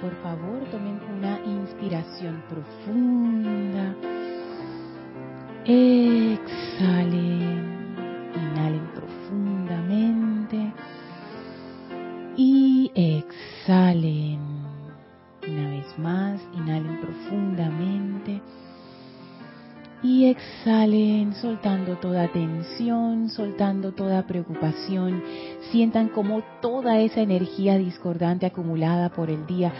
por favor tomen una inspiración profunda. Exhalen, inhalen profundamente y exhalen. Una vez más, inhalen profundamente y exhalen soltando toda tensión, soltando toda preocupación. Sientan como toda esa energía discordante acumulada por el día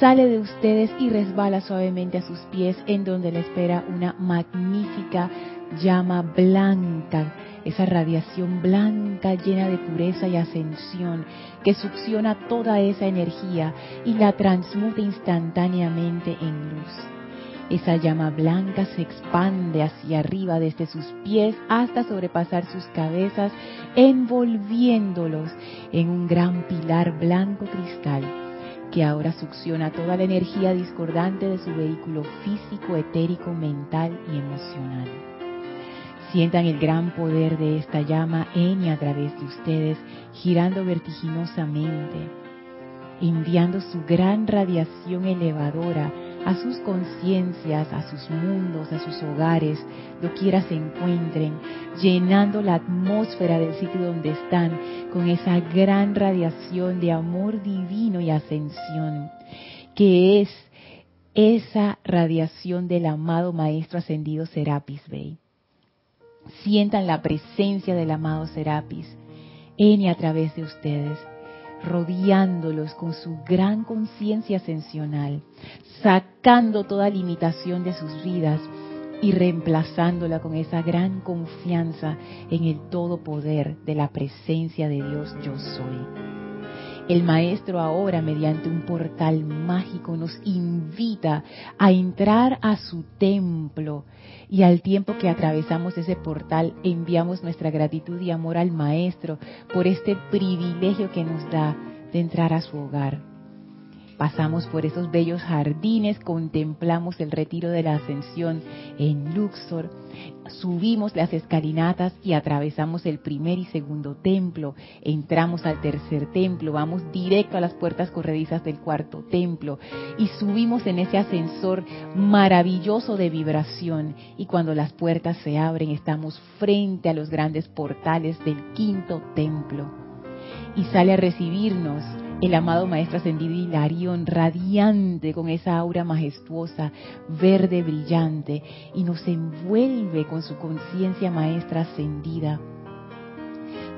sale de ustedes y resbala suavemente a sus pies en donde le espera una magnífica llama blanca, esa radiación blanca llena de pureza y ascensión que succiona toda esa energía y la transmute instantáneamente en luz. Esa llama blanca se expande hacia arriba desde sus pies hasta sobrepasar sus cabezas, envolviéndolos en un gran pilar blanco cristal que ahora succiona toda la energía discordante de su vehículo físico, etérico, mental y emocional. Sientan el gran poder de esta llama en y a través de ustedes, girando vertiginosamente, enviando su gran radiación elevadora a sus conciencias, a sus mundos, a sus hogares, lo quiera se encuentren, llenando la atmósfera del sitio donde están con esa gran radiación de amor divino y ascensión, que es esa radiación del amado Maestro Ascendido Serapis Bey. Sientan la presencia del amado Serapis en y a través de ustedes rodeándolos con su gran conciencia ascensional, sacando toda limitación de sus vidas y reemplazándola con esa gran confianza en el todo poder de la presencia de Dios yo soy. El Maestro ahora, mediante un portal mágico, nos invita a entrar a su templo y al tiempo que atravesamos ese portal enviamos nuestra gratitud y amor al Maestro por este privilegio que nos da de entrar a su hogar. Pasamos por esos bellos jardines, contemplamos el retiro de la ascensión en Luxor, subimos las escalinatas y atravesamos el primer y segundo templo, entramos al tercer templo, vamos directo a las puertas corredizas del cuarto templo y subimos en ese ascensor maravilloso de vibración. Y cuando las puertas se abren estamos frente a los grandes portales del quinto templo. Y sale a recibirnos el amado Maestro Ascendido Hilarión, radiante con esa aura majestuosa, verde brillante, y nos envuelve con su conciencia maestra ascendida,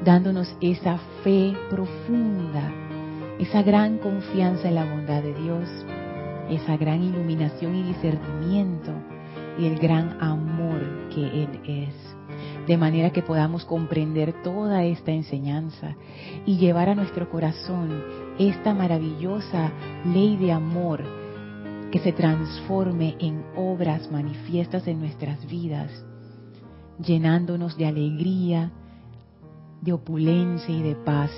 dándonos esa fe profunda, esa gran confianza en la bondad de Dios, esa gran iluminación y discernimiento y el gran amor que Él es. De manera que podamos comprender toda esta enseñanza y llevar a nuestro corazón esta maravillosa ley de amor que se transforme en obras manifiestas en nuestras vidas, llenándonos de alegría, de opulencia y de paz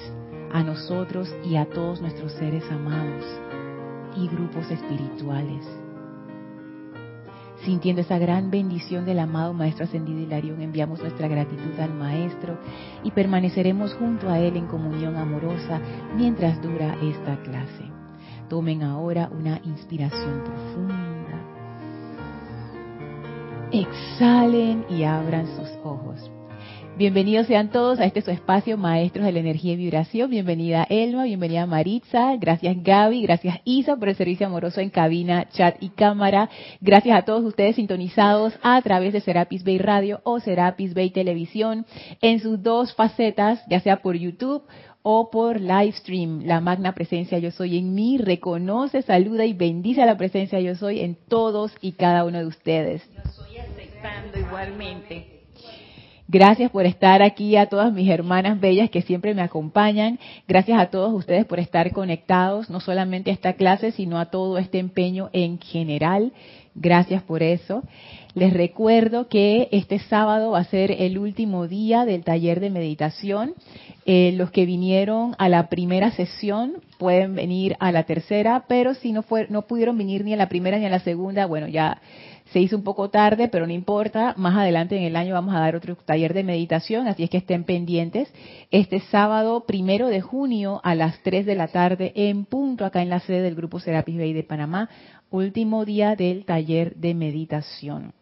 a nosotros y a todos nuestros seres amados y grupos espirituales sintiendo esa gran bendición del amado Maestro Ascendido Hilarión, enviamos nuestra gratitud al Maestro y permaneceremos junto a Él en comunión amorosa mientras dura esta clase. Tomen ahora una inspiración profunda. Exhalen y abran sus ojos. Bienvenidos sean todos a este su espacio, Maestros de la Energía y Vibración. Bienvenida Elma, bienvenida Maritza, gracias Gaby, gracias Isa por el servicio amoroso en cabina, chat y cámara. Gracias a todos ustedes sintonizados a través de Serapis Bay Radio o Serapis Bay Televisión en sus dos facetas, ya sea por YouTube o por live stream. La magna presencia yo soy en mí reconoce, saluda y bendice a la presencia yo soy en todos y cada uno de ustedes. Yo aceptando igualmente. Gracias por estar aquí a todas mis hermanas bellas que siempre me acompañan. Gracias a todos ustedes por estar conectados, no solamente a esta clase, sino a todo este empeño en general. Gracias por eso. Les recuerdo que este sábado va a ser el último día del taller de meditación. Eh, los que vinieron a la primera sesión pueden venir a la tercera, pero si no, fue, no pudieron venir ni a la primera ni a la segunda, bueno, ya Se hizo un poco tarde, pero no importa. Más adelante en el año vamos a dar otro taller de meditación, así es que estén pendientes. Este sábado, primero de junio, a las 3 de la tarde, en punto, acá en la sede del Grupo Serapis Bay de Panamá, último día del taller de meditación.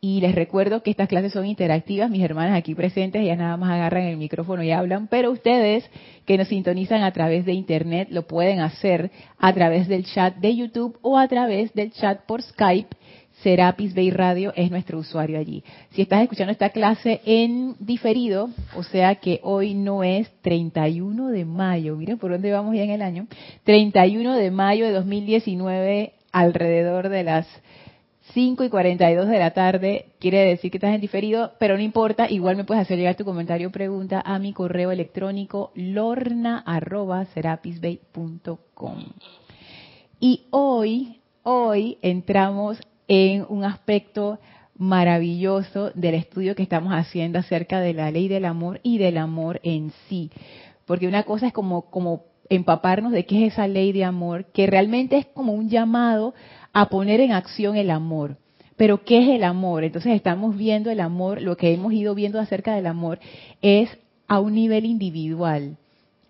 Y les recuerdo que estas clases son interactivas, mis hermanas aquí presentes, ya nada más agarran el micrófono y hablan, pero ustedes que nos sintonizan a través de internet lo pueden hacer a través del chat de YouTube o a través del chat por Skype. Serapis Bay Radio es nuestro usuario allí. Si estás escuchando esta clase en diferido, o sea que hoy no es 31 de mayo, miren por dónde vamos ya en el año, 31 de mayo de 2019 alrededor de las 5 y 42 de la tarde, quiere decir que estás en diferido, pero no importa, igual me puedes hacer llegar tu comentario o pregunta a mi correo electrónico lorna.serapisbay.com. Y hoy, hoy entramos en un aspecto maravilloso del estudio que estamos haciendo acerca de la ley del amor y del amor en sí. Porque una cosa es como, como empaparnos de qué es esa ley de amor, que realmente es como un llamado a poner en acción el amor. Pero ¿qué es el amor? Entonces estamos viendo el amor, lo que hemos ido viendo acerca del amor es a un nivel individual,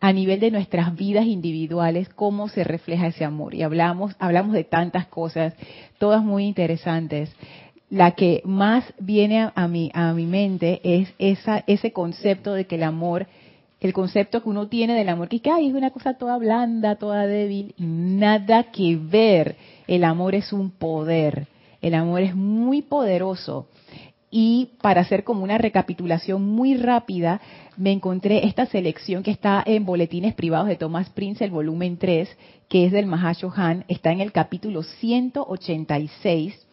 a nivel de nuestras vidas individuales, cómo se refleja ese amor. Y hablamos, hablamos de tantas cosas, todas muy interesantes. La que más viene a, mi, a mi mente es esa, ese concepto de que el amor el concepto que uno tiene del amor, que es una cosa toda blanda, toda débil, nada que ver. El amor es un poder, el amor es muy poderoso. Y para hacer como una recapitulación muy rápida, me encontré esta selección que está en Boletines Privados de Thomas Prince, el volumen 3, que es del Mahashohan, está en el capítulo 186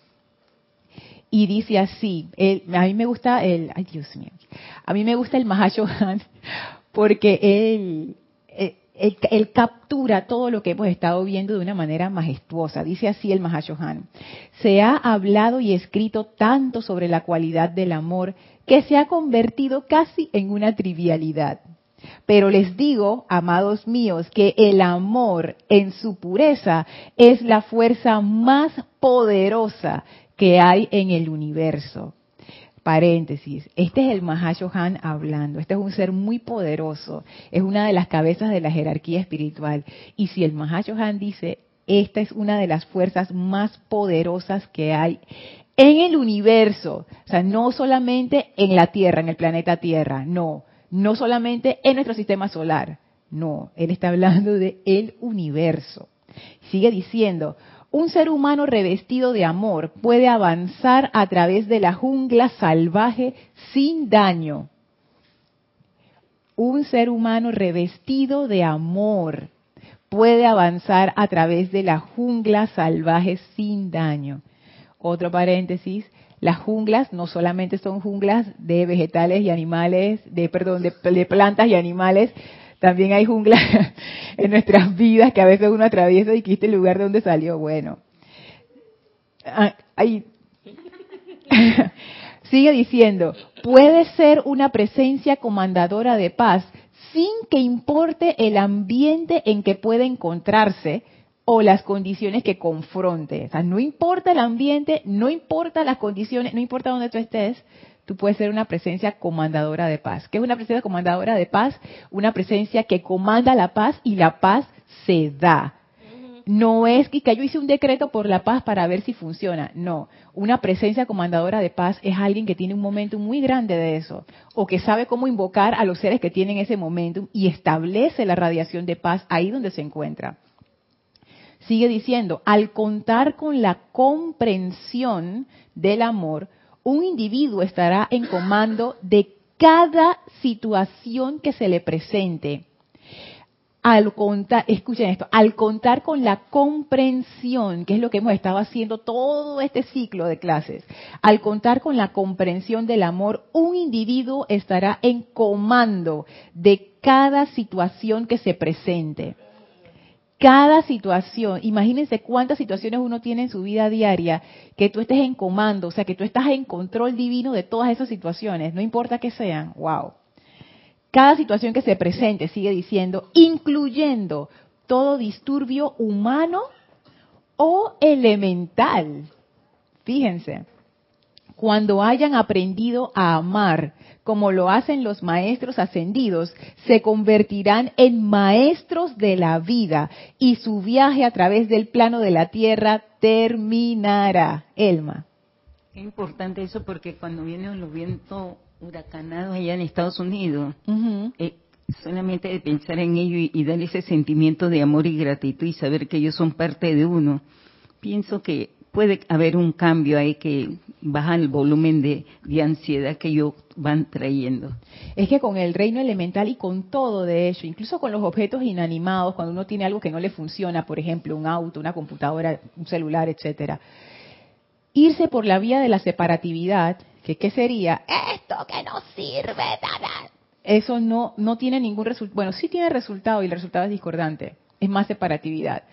y dice así, a mí me gusta el, ay Dios mío, a mí me gusta el Mahashohan porque él, él, captura todo lo que hemos estado viendo de una manera majestuosa. Dice así el Mahashohan. Se ha hablado y escrito tanto sobre la cualidad del amor que se ha convertido casi en una trivialidad. Pero les digo, amados míos, que el amor en su pureza es la fuerza más poderosa que hay en el universo paréntesis, este es el Mahashohan hablando, este es un ser muy poderoso, es una de las cabezas de la jerarquía espiritual. Y si el Mahashohan dice, esta es una de las fuerzas más poderosas que hay en el universo, o sea, no solamente en la Tierra, en el planeta Tierra, no, no solamente en nuestro sistema solar, no, él está hablando de el universo. Sigue diciendo, un ser humano revestido de amor puede avanzar a través de la jungla salvaje sin daño. Un ser humano revestido de amor puede avanzar a través de la jungla salvaje sin daño. Otro paréntesis, las junglas no solamente son junglas de vegetales y animales, de perdón, de, de plantas y animales, también hay jungla en nuestras vidas que a veces uno atraviesa y quiste el lugar de donde salió. Bueno, ah, sigue diciendo, puede ser una presencia comandadora de paz sin que importe el ambiente en que pueda encontrarse o las condiciones que confronte. O sea, no importa el ambiente, no importa las condiciones, no importa dónde tú estés, tú puedes ser una presencia comandadora de paz. ¿Qué es una presencia comandadora de paz? Una presencia que comanda la paz y la paz se da. No es que yo hice un decreto por la paz para ver si funciona. No, una presencia comandadora de paz es alguien que tiene un momento muy grande de eso, o que sabe cómo invocar a los seres que tienen ese momentum y establece la radiación de paz ahí donde se encuentra. Sigue diciendo, al contar con la comprensión del amor, un individuo estará en comando de cada situación que se le presente. Al contar, escuchen esto, al contar con la comprensión, que es lo que hemos estado haciendo todo este ciclo de clases, al contar con la comprensión del amor, un individuo estará en comando de cada situación que se presente cada situación, imagínense cuántas situaciones uno tiene en su vida diaria, que tú estés en comando, o sea, que tú estás en control divino de todas esas situaciones, no importa que sean, wow. Cada situación que se presente, sigue diciendo, incluyendo todo disturbio humano o elemental. Fíjense, cuando hayan aprendido a amar como lo hacen los maestros ascendidos, se convertirán en maestros de la vida y su viaje a través del plano de la tierra terminará. Elma. Es importante eso porque cuando vienen los vientos huracanados allá en Estados Unidos, eh, solamente de pensar en ello y, y dar ese sentimiento de amor y gratitud y saber que ellos son parte de uno, pienso que puede haber un cambio ahí que baja el volumen de, ansiedad que ellos van trayendo. Es que con el reino elemental y con todo de hecho, incluso con los objetos inanimados, cuando uno tiene algo que no le funciona, por ejemplo, un auto, una computadora, un celular, etcétera, irse por la vía de la separatividad, que qué sería esto que no sirve nada. Eso no no tiene ningún resultado. Bueno, sí tiene resultado y el resultado es discordante. Es más separatividad.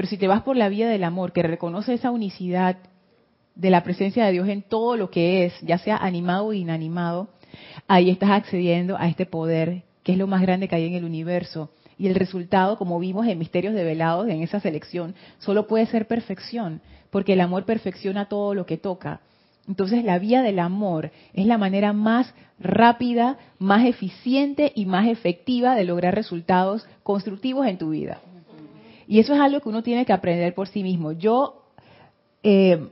Pero si te vas por la vía del amor, que reconoce esa unicidad de la presencia de Dios en todo lo que es, ya sea animado o inanimado, ahí estás accediendo a este poder que es lo más grande que hay en el universo. Y el resultado, como vimos en Misterios Develados, en esa selección, solo puede ser perfección, porque el amor perfecciona todo lo que toca. Entonces la vía del amor es la manera más rápida, más eficiente y más efectiva de lograr resultados constructivos en tu vida. Y eso es algo que uno tiene que aprender por sí mismo. Yo, eh,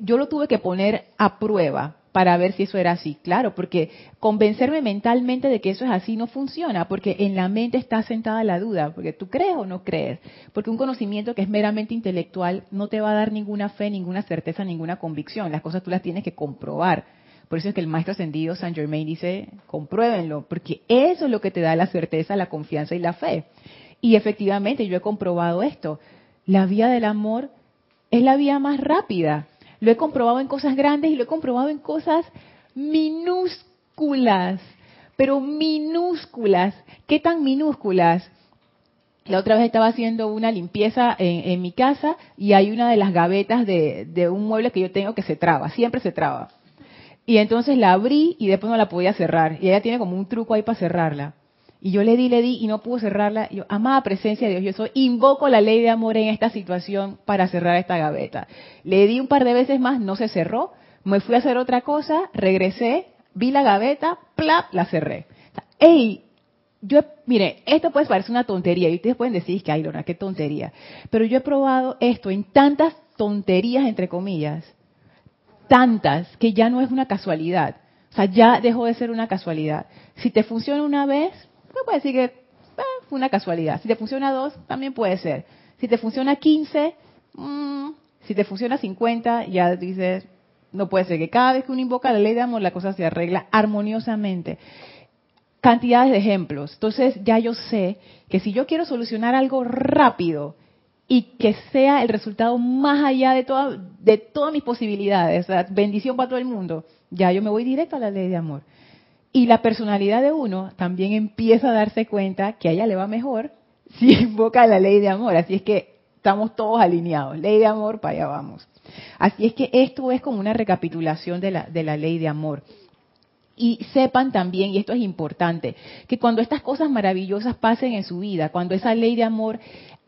yo lo tuve que poner a prueba para ver si eso era así. Claro, porque convencerme mentalmente de que eso es así no funciona, porque en la mente está sentada la duda, porque tú crees o no crees, porque un conocimiento que es meramente intelectual no te va a dar ninguna fe, ninguna certeza, ninguna convicción. Las cosas tú las tienes que comprobar. Por eso es que el maestro ascendido San Germain dice, compruébenlo, porque eso es lo que te da la certeza, la confianza y la fe. Y efectivamente yo he comprobado esto. La vía del amor es la vía más rápida. Lo he comprobado en cosas grandes y lo he comprobado en cosas minúsculas, pero minúsculas. ¿Qué tan minúsculas? La otra vez estaba haciendo una limpieza en, mi casa y hay una de las gavetas de, de, un mueble que yo tengo que se traba, siempre se traba. Y entonces la abrí y después no la podía cerrar. Y ella tiene como un truco ahí para cerrarla. Y yo le di, le di y no pudo cerrarla. Yo, amada presencia de Dios, yo soy, invoco la ley de amor en esta situación para cerrar esta gaveta. Le di un par de veces más, no se cerró. Me fui a hacer otra cosa, regresé, vi la gaveta, plap, la cerré. ¡Ey! Yo, mire, esto puede parecer una tontería y ustedes pueden decir que, ay, qué tontería. Pero yo he probado esto en tantas tonterías, entre comillas, tantas, que ya no es una casualidad. O sea, ya dejó de ser una casualidad. Si te funciona una vez, no puede decir que eh, fue una casualidad. Si te funciona dos, también puede ser. Si te funciona 15, mm, si te funciona 50, ya dices, no puede ser que cada vez que uno invoca la ley de amor, la cosa se arregla armoniosamente. Cantidades de ejemplos. Entonces ya yo sé que si yo quiero solucionar algo rápido y que sea el resultado más allá de, toda, de todas mis posibilidades, bendición para todo el mundo, ya yo me voy directo a la ley de amor. Y la personalidad de uno también empieza a darse cuenta que a ella le va mejor si invoca la ley de amor. Así es que estamos todos alineados. Ley de amor, para allá vamos. Así es que esto es como una recapitulación de la, de la ley de amor. Y sepan también, y esto es importante, que cuando estas cosas maravillosas pasen en su vida, cuando esa ley de amor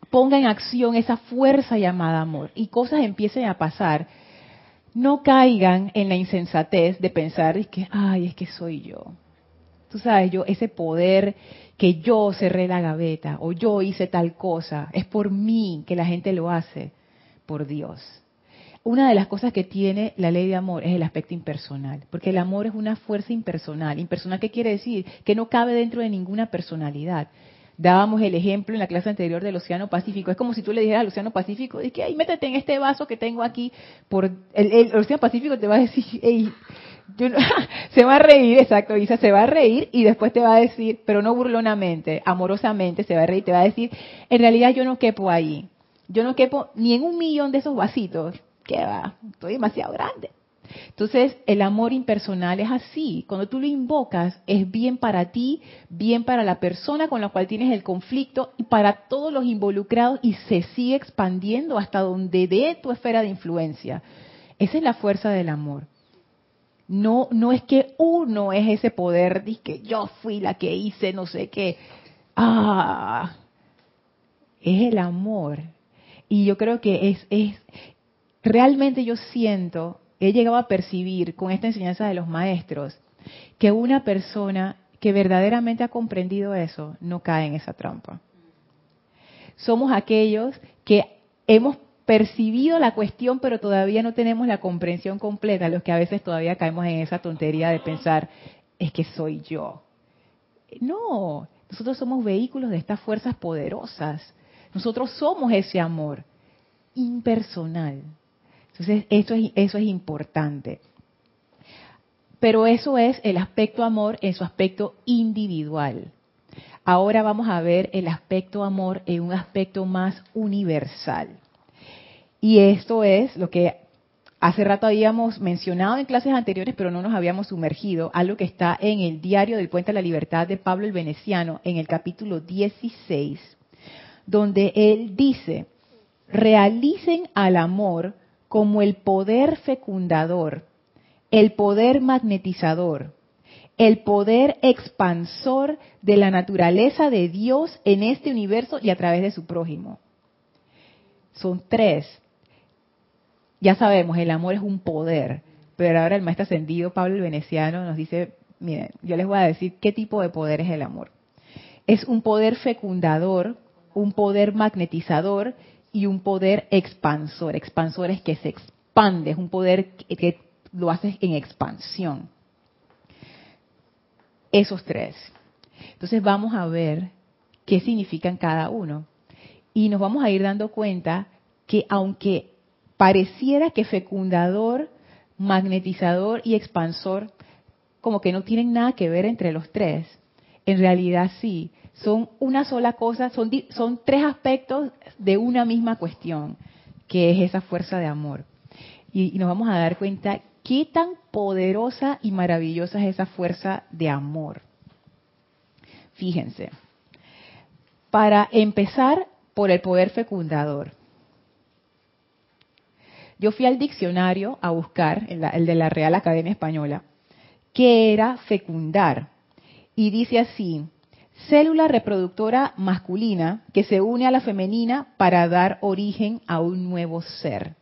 ponga en acción esa fuerza llamada amor y cosas empiecen a pasar, no caigan en la insensatez de pensar que, ay, es que soy yo. Tú sabes, yo, ese poder que yo cerré la gaveta o yo hice tal cosa, es por mí que la gente lo hace, por Dios. Una de las cosas que tiene la ley de amor es el aspecto impersonal, porque el amor es una fuerza impersonal. Impersonal, ¿qué quiere decir? Que no cabe dentro de ninguna personalidad. Dábamos el ejemplo en la clase anterior del Océano Pacífico. Es como si tú le dijeras al Océano Pacífico, es que ahí métete en este vaso que tengo aquí. Por el, Océano Pacífico te va a decir, se va a reír, exacto, Isa, se va a reír y después te va a decir, pero no burlonamente, amorosamente se va a reír, te va a decir, en realidad yo no quepo ahí. Yo no quepo ni en un millón de esos vasitos. ¿Qué va? Estoy demasiado grande. Entonces, el amor impersonal es así. Cuando tú lo invocas, es bien para ti, bien para la persona con la cual tienes el conflicto y para todos los involucrados y se sigue expandiendo hasta donde dé tu esfera de influencia. Esa es la fuerza del amor. No, no es que uno es ese poder de que yo fui la que hice no sé qué. Ah, es el amor. Y yo creo que es, es realmente yo siento, he llegado a percibir con esta enseñanza de los maestros, que una persona que verdaderamente ha comprendido eso no cae en esa trampa. Somos aquellos que hemos percibido la cuestión, pero todavía no tenemos la comprensión completa, los que a veces todavía caemos en esa tontería de pensar, es que soy yo. No, nosotros somos vehículos de estas fuerzas poderosas. Nosotros somos ese amor impersonal. Entonces, eso es, eso es importante. Pero eso es el aspecto amor en su aspecto individual. Ahora vamos a ver el aspecto amor en un aspecto más universal. Y esto es lo que hace rato habíamos mencionado en clases anteriores, pero no nos habíamos sumergido, algo que está en el diario del Puente de la Libertad de Pablo el Veneciano, en el capítulo 16, donde él dice, realicen al amor como el poder fecundador, el poder magnetizador, el poder expansor de la naturaleza de Dios en este universo y a través de su prójimo. Son tres. Ya sabemos, el amor es un poder, pero ahora el maestro ascendido Pablo el Veneciano nos dice, miren, yo les voy a decir qué tipo de poder es el amor. Es un poder fecundador, un poder magnetizador y un poder expansor. Expansor es que se expande, es un poder que, lo hace en expansión. Esos tres. Entonces vamos a ver qué significan cada uno. Y nos vamos a ir dando cuenta que aunque pareciera que fecundador, magnetizador y expansor como que no tienen nada que ver entre los tres, en realidad sí, son una sola cosa, son, tres aspectos de una misma cuestión, que es esa fuerza de amor. Y, y nos vamos a dar cuenta qué tan poderosa y maravillosa es esa fuerza de amor. Fíjense, para empezar por el poder fecundador. Yo fui al diccionario a buscar, el de la Real Academia Española, qué era fecundar. Y dice así, célula reproductora masculina que se une a la femenina para dar origen a un nuevo ser.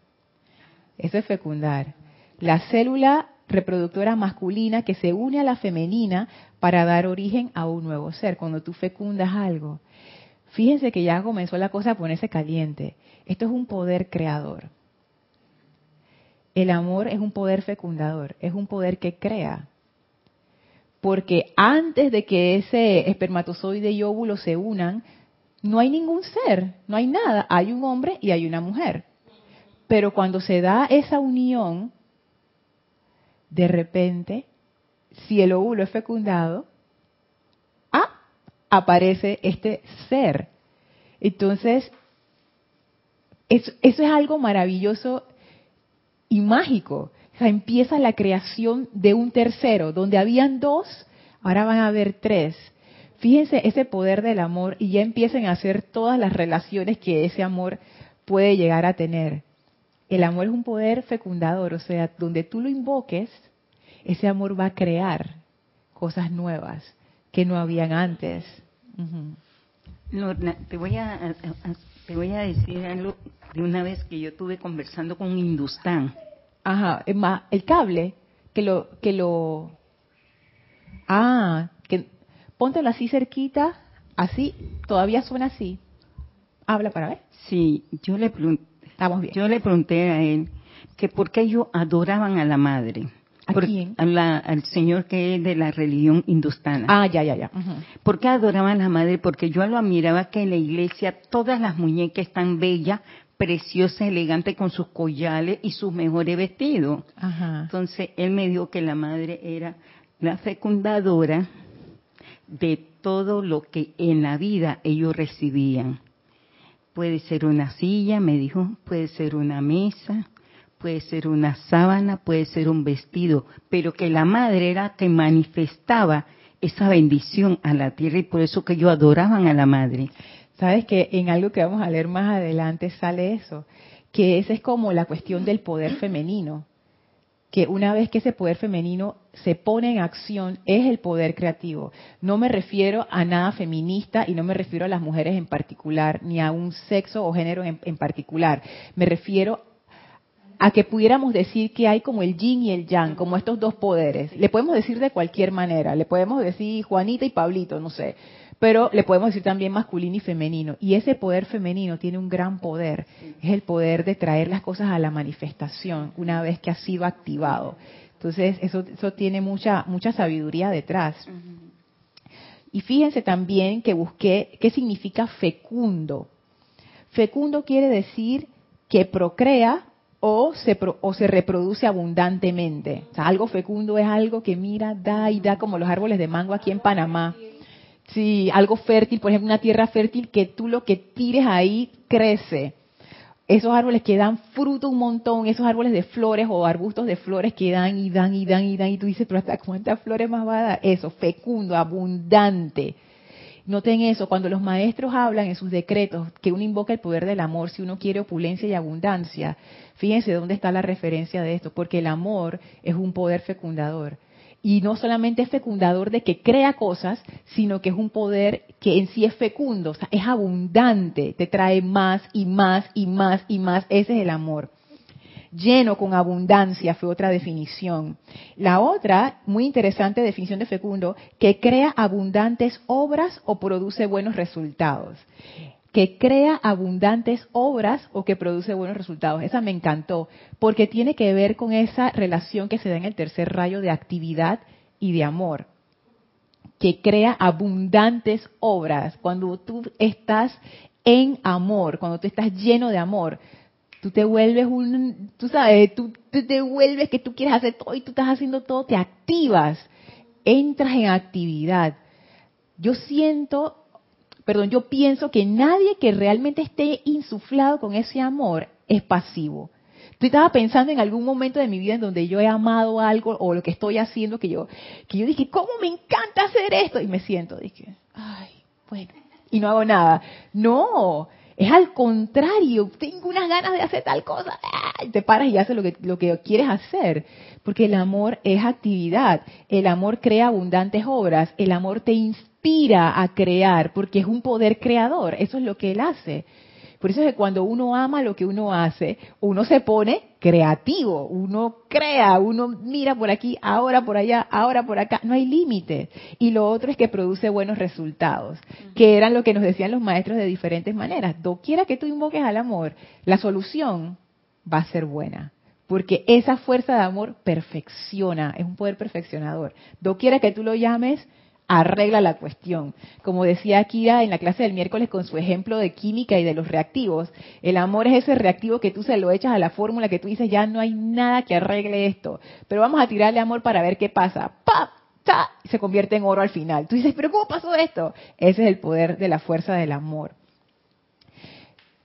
Eso es fecundar. La célula reproductora masculina que se une a la femenina para dar origen a un nuevo ser. Cuando tú fecundas algo. Fíjense que ya comenzó la cosa a ponerse caliente. Esto es un poder creador. El amor es un poder fecundador, es un poder que crea. Porque antes de que ese espermatozoide y óvulo se unan, no hay ningún ser, no hay nada. Hay un hombre y hay una mujer. Pero cuando se da esa unión, de repente, si el óvulo es fecundado, ah, aparece este ser. Entonces, eso, eso es algo maravilloso y mágico. Sea, empieza la creación de un tercero, donde habían dos, ahora van a haber tres. Fíjense ese poder del amor y ya empiecen a hacer todas las relaciones que ese amor puede llegar a tener. El amor es un poder fecundador, o sea, donde tú lo invoques, ese amor va a crear cosas nuevas que no habían antes. te voy a, te voy a decir algo de una vez que yo tuve conversando con un hindustán. Ajá, el cable, que lo, que lo, ah, que póntelo así cerquita, así, todavía suena así. Habla para ver. Sí, yo le pregunté, Estamos bien. yo le pregunté a él que por qué ellos adoraban a la madre. ¿A quién? al señor que es de la religión hindustana. Ah, ya, ya, ya. ¿Por qué adoraban a la madre? Porque yo lo admiraba que en la iglesia todas las muñecas están bellas, preciosa, elegante con sus collares y sus mejores vestidos. Entonces él me dijo que la madre era la fecundadora de todo lo que en la vida ellos recibían. Puede ser una silla, me dijo, puede ser una mesa, puede ser una sábana, puede ser un vestido, pero que la madre era que manifestaba esa bendición a la tierra y por eso que ellos adoraban a la madre. Sabes que en algo que vamos a leer más adelante sale eso, que esa es como la cuestión del poder femenino, que una vez que ese poder femenino se pone en acción es el poder creativo. No me refiero a nada feminista y no me refiero a las mujeres en particular, ni a un sexo o género en, en particular. Me refiero a que pudiéramos decir que hay como el yin y el yang, como estos dos poderes. Le podemos decir de cualquier manera, le podemos decir Juanita y Pablito, no sé, pero le podemos decir también masculino y femenino. Y ese poder femenino tiene un gran poder, es el poder de traer las cosas a la manifestación una vez que ha sido activado. Entonces, eso, eso tiene mucha, mucha sabiduría detrás. Y fíjense también que busqué qué significa fecundo. Fecundo quiere decir que procrea o se, o se reproduce abundantemente. O sea, algo fecundo es algo que mira, da y da como los árboles de mango aquí en Panamá. Sí, algo fértil, por ejemplo, una tierra fértil que tú lo que tires ahí crece. Esos árboles que dan fruto un montón, esos árboles de flores o arbustos de flores que dan y dan y dan y dan y tú dices, pero hasta cuántas flores más va a dar. Eso, fecundo, abundante. Noten eso, cuando los maestros hablan en sus decretos que uno invoca el poder del amor si uno quiere opulencia y abundancia, fíjense dónde está la referencia de esto, porque el amor es un poder fecundador. Y no solamente es fecundador de que crea cosas, sino que es un poder que en sí es fecundo, o sea, es abundante, te trae más y más y más y más. Ese es el amor lleno con abundancia fue otra definición. La otra, muy interesante definición de fecundo, que crea abundantes obras o produce buenos resultados. Que crea abundantes obras o que produce buenos resultados. Esa me encantó, porque tiene que ver con esa relación que se da en el tercer rayo de actividad y de amor. Que crea abundantes obras. Cuando tú estás en amor, cuando tú estás lleno de amor, tú te vuelves un, tú sabes, tú, te vuelves que tú quieres hacer todo y tú estás haciendo todo, te activas, entras en actividad. Yo siento, perdón, yo pienso que nadie que realmente esté insuflado con ese amor es pasivo. Tú estaba pensando en algún momento de mi vida en donde yo he amado algo o lo que estoy haciendo que yo, que yo dije, ¿cómo me encanta hacer esto? Y me siento, dije, ay, bueno, y no hago nada. No, es al contrario, tengo unas ganas de hacer tal cosa, y te paras y haces lo que, lo que quieres hacer. Porque el amor es actividad, el amor crea abundantes obras, el amor te inspira a crear, porque es un poder creador, eso es lo que él hace. Por eso es que cuando uno ama lo que uno hace, uno se pone creativo, uno crea, uno mira por aquí, ahora por allá, ahora por acá, no hay límite. Y lo otro es que produce buenos resultados, que eran lo que nos decían los maestros de diferentes maneras. Doquiera que tú invoques al amor, la solución va a ser buena porque esa fuerza de amor perfecciona, es un poder perfeccionador. Doquiera que tú lo llames, arregla la cuestión. Como decía Akira en la clase del miércoles con su ejemplo de química y de los reactivos, el amor es ese reactivo que tú se lo echas a la fórmula que tú dices, ya no hay nada que arregle esto, pero vamos a tirarle amor para ver qué pasa. ¡Pap! ¡Ta! Se convierte en oro al final. Tú dices, pero ¿cómo pasó esto? Ese es el poder de la fuerza del amor.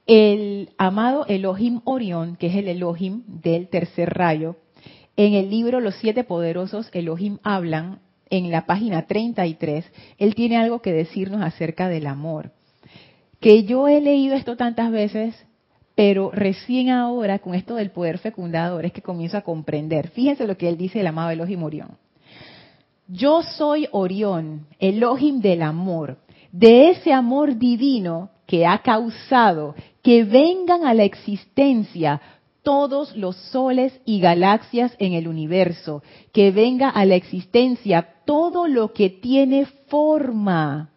El amado Elohim Orión, que es el Elohim del tercer rayo, en el libro Los siete poderosos Elohim hablan en la página 33, él tiene algo que decirnos acerca del amor. Que yo he leído esto tantas veces, pero recién ahora, con esto del poder fecundador, es que comienzo a comprender. Fíjense lo que él dice, el amado Elohim Orión. Yo soy Orión, Elohim del amor, de ese amor divino que ha causado que vengan a la existencia todos los soles y galaxias en el universo, que venga a la existencia todo lo que tiene forma,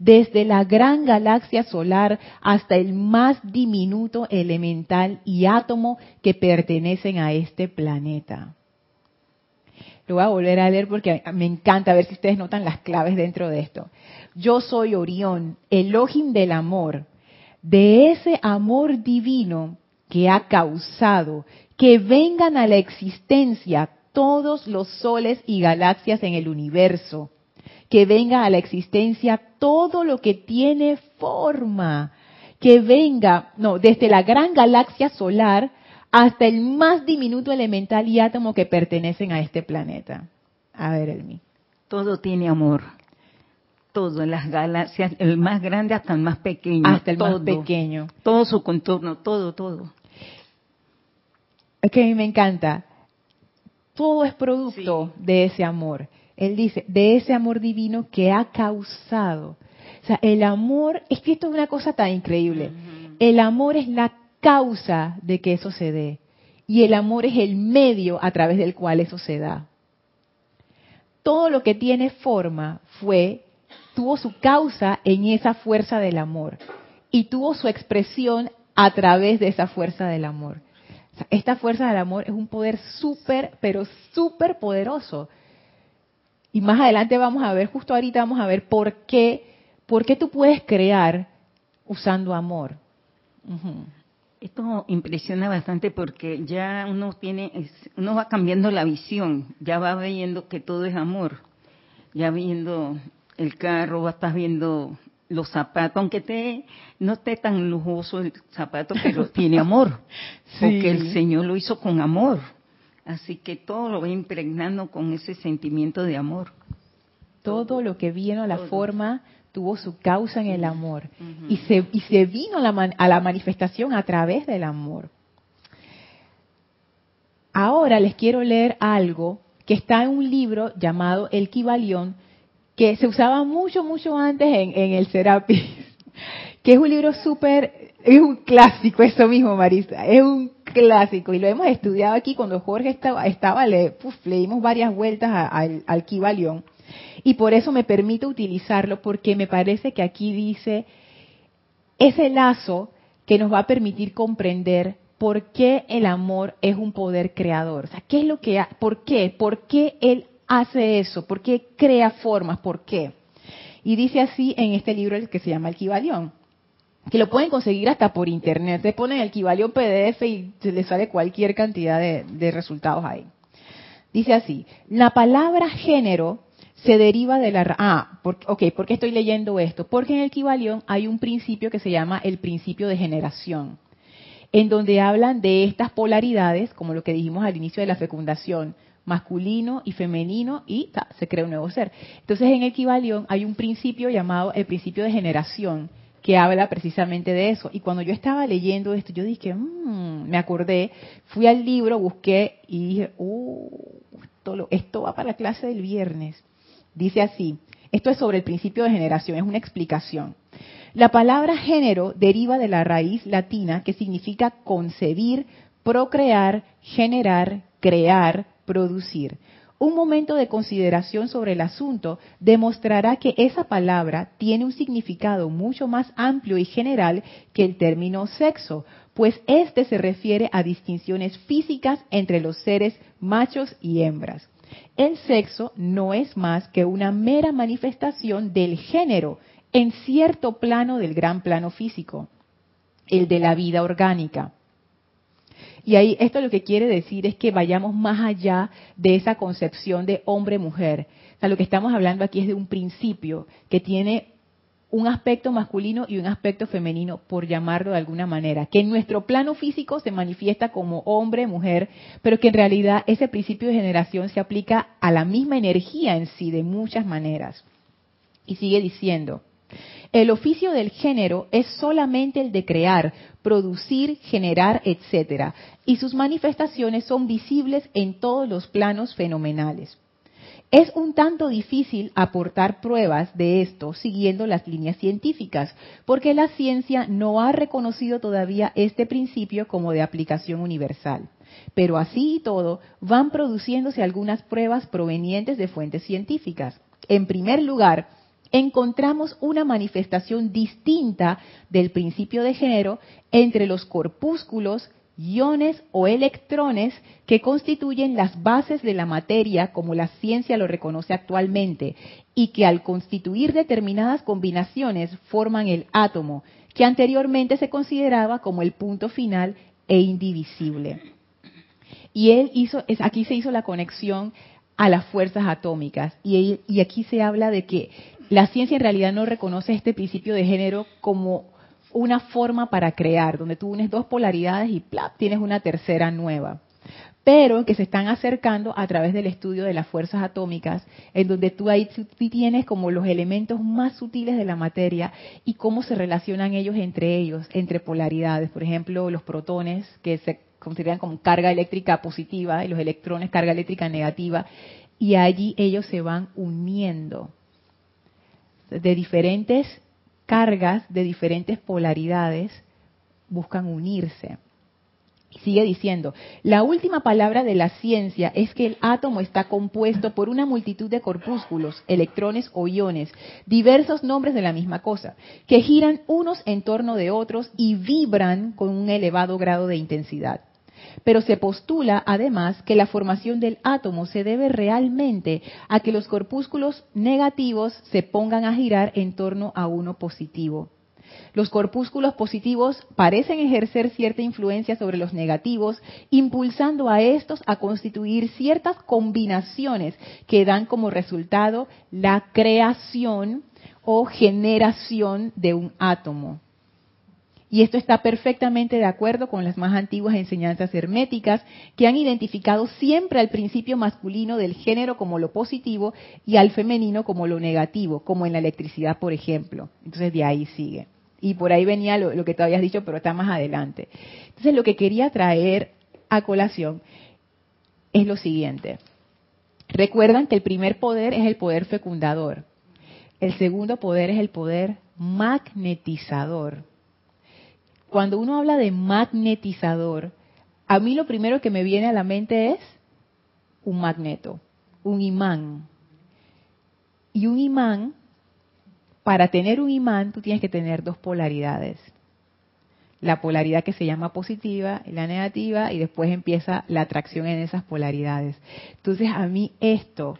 desde la gran galaxia solar hasta el más diminuto elemental y átomo que pertenecen a este planeta. Lo voy a volver a leer porque me encanta ver si ustedes notan las claves dentro de esto. Yo soy Orión, Elohim del amor, de ese amor divino que ha causado que vengan a la existencia todos los soles y galaxias en el universo, que venga a la existencia todo lo que tiene forma, que venga, no, desde la gran galaxia solar hasta el más diminuto elemental y átomo que pertenecen a este planeta. A ver, Elmi. Todo tiene amor. Todo, las galaxias, el más grande hasta el más pequeño. Hasta el más pequeño. Todo su contorno, todo, todo. Es que a mí me encanta. Todo es producto de ese amor. Él dice, de ese amor divino que ha causado. O sea, el amor, es que esto es una cosa tan increíble. El amor es la causa de que eso se dé. y el amor es el medio a través del cual eso se da. Todo lo que tiene forma fue, tuvo su causa en esa fuerza del amor y tuvo su expresión a través de esa fuerza del amor. Esta fuerza del amor es un poder súper, pero súper poderoso. Y más adelante vamos a ver, justo ahorita vamos a ver por qué, por qué tú puedes crear usando amor. Esto impresiona bastante porque ya uno tiene, uno va cambiando la visión, ya va viendo que todo es amor, ya viendo el carro, estás viendo los zapatos, aunque te, no esté tan lujoso el zapato, pero tiene amor, porque el Señor lo hizo con amor. Así que todo lo va impregnando con ese sentimiento de amor. Todo lo que vino a la forma tuvo su causa en el amor y, se, y se vino a la, a la manifestación a través del amor. Ahora les quiero leer algo que está en un libro llamado El Kibalión, que se usaba mucho, mucho antes en, el Serapis, que es un libro súper, es un clásico, eso mismo, Marisa, es un clásico y lo hemos estudiado aquí cuando Jorge estaba, estaba le, dimos varias vueltas al, al Kibalión y por eso me permito utilizarlo porque me parece que aquí dice ese lazo que nos va a permitir comprender por qué el amor es un poder creador. O sea, ¿qué es lo que, por qué? ¿Por qué él hace eso? ¿Por qué crea formas? ¿Por qué? Y dice así en este libro que se llama El Kibalión, que lo pueden conseguir hasta por internet. Se ponen el Kibalión PDF y se les sale cualquier cantidad de, resultados ahí. Dice así, la palabra género se deriva de la... Ah, ok, ¿por qué estoy leyendo esto? Porque en el Kibalión hay un principio que se llama el principio de generación, en donde hablan de estas polaridades, como lo que dijimos al inicio de la fecundación, masculino y femenino y se crea un nuevo ser. Entonces en Equivalión hay un principio llamado el principio de generación que habla precisamente de eso. Y cuando yo estaba leyendo esto, yo dije, mmm, me acordé, fui al libro, busqué y dije, uh, esto, esto va para la clase del viernes. Dice así, esto es sobre el principio de generación, es una explicación. La palabra género deriva de la raíz latina que significa concebir, procrear, generar, crear, producir. Un momento de consideración sobre el asunto demostrará que esa palabra tiene un significado mucho más amplio y general que el término sexo, pues este se refiere a distinciones físicas entre los seres machos y hembras. El sexo no es más que una mera manifestación del género en cierto plano del gran plano físico, el de la vida orgánica. Y ahí esto lo que quiere decir es que vayamos más allá de esa concepción de hombre-mujer. O sea, lo que estamos hablando aquí es de un principio que tiene un aspecto masculino y un aspecto femenino, por llamarlo de alguna manera, que en nuestro plano físico se manifiesta como hombre, mujer, pero que en realidad ese principio de generación se aplica a la misma energía en sí de muchas maneras. Y sigue diciendo, el oficio del género es solamente el de crear, producir, generar, etcétera, y sus manifestaciones son visibles en todos los planos fenomenales. Es un tanto difícil aportar pruebas de esto siguiendo las líneas científicas, porque la ciencia no ha reconocido todavía este principio como de aplicación universal. Pero así y todo, van produciéndose algunas pruebas provenientes de fuentes científicas. En primer lugar, encontramos una manifestación distinta del principio de género entre los corpúsculos, iones o electrones que constituyen las bases de la materia como la ciencia lo reconoce actualmente y que al constituir determinadas combinaciones forman el átomo, que anteriormente se consideraba como el punto final e indivisible. Y él hizo, aquí se hizo la conexión a las fuerzas atómicas y, y aquí se habla de que la ciencia en realidad no reconoce este principio de género como una forma para crear, donde tú unes dos polaridades y tienes una tercera nueva. Pero que se están acercando a través del estudio de las fuerzas atómicas, en donde tú ahí tienes como los elementos más sutiles de la materia y cómo se relacionan ellos entre ellos, entre polaridades. Por ejemplo, los protones, que se consideran como carga eléctrica positiva, y los electrones carga eléctrica negativa, y allí ellos se van uniendo de diferentes cargas, de diferentes polaridades, buscan unirse. Sigue diciendo, la última palabra de la ciencia es que el átomo está compuesto por una multitud de corpúsculos, electrones o iones, diversos nombres de la misma cosa, que giran unos en torno de otros y vibran con un elevado grado de intensidad. Pero se postula además que la formación del átomo se debe realmente a que los corpúsculos negativos se pongan a girar en torno a uno positivo. Los corpúsculos positivos parecen ejercer cierta influencia sobre los negativos, impulsando a estos a constituir ciertas combinaciones que dan como resultado la creación o generación de un átomo. Y esto está perfectamente de acuerdo con las más antiguas enseñanzas herméticas que han identificado siempre al principio masculino del género como lo positivo y al femenino como lo negativo, como en la electricidad, por ejemplo. Entonces de ahí sigue. Y por ahí venía lo, que te habías dicho, pero está más adelante. Entonces lo que quería traer a colación es lo siguiente. Recuerdan que el primer poder es el poder fecundador. El segundo poder es el poder magnetizador. Cuando uno habla de magnetizador, a mí lo primero que me viene a la mente es un magneto, un imán. Y un imán para tener un imán tú tienes que tener dos polaridades. La polaridad que se llama positiva y la negativa y después empieza la atracción en esas polaridades. Entonces a mí esto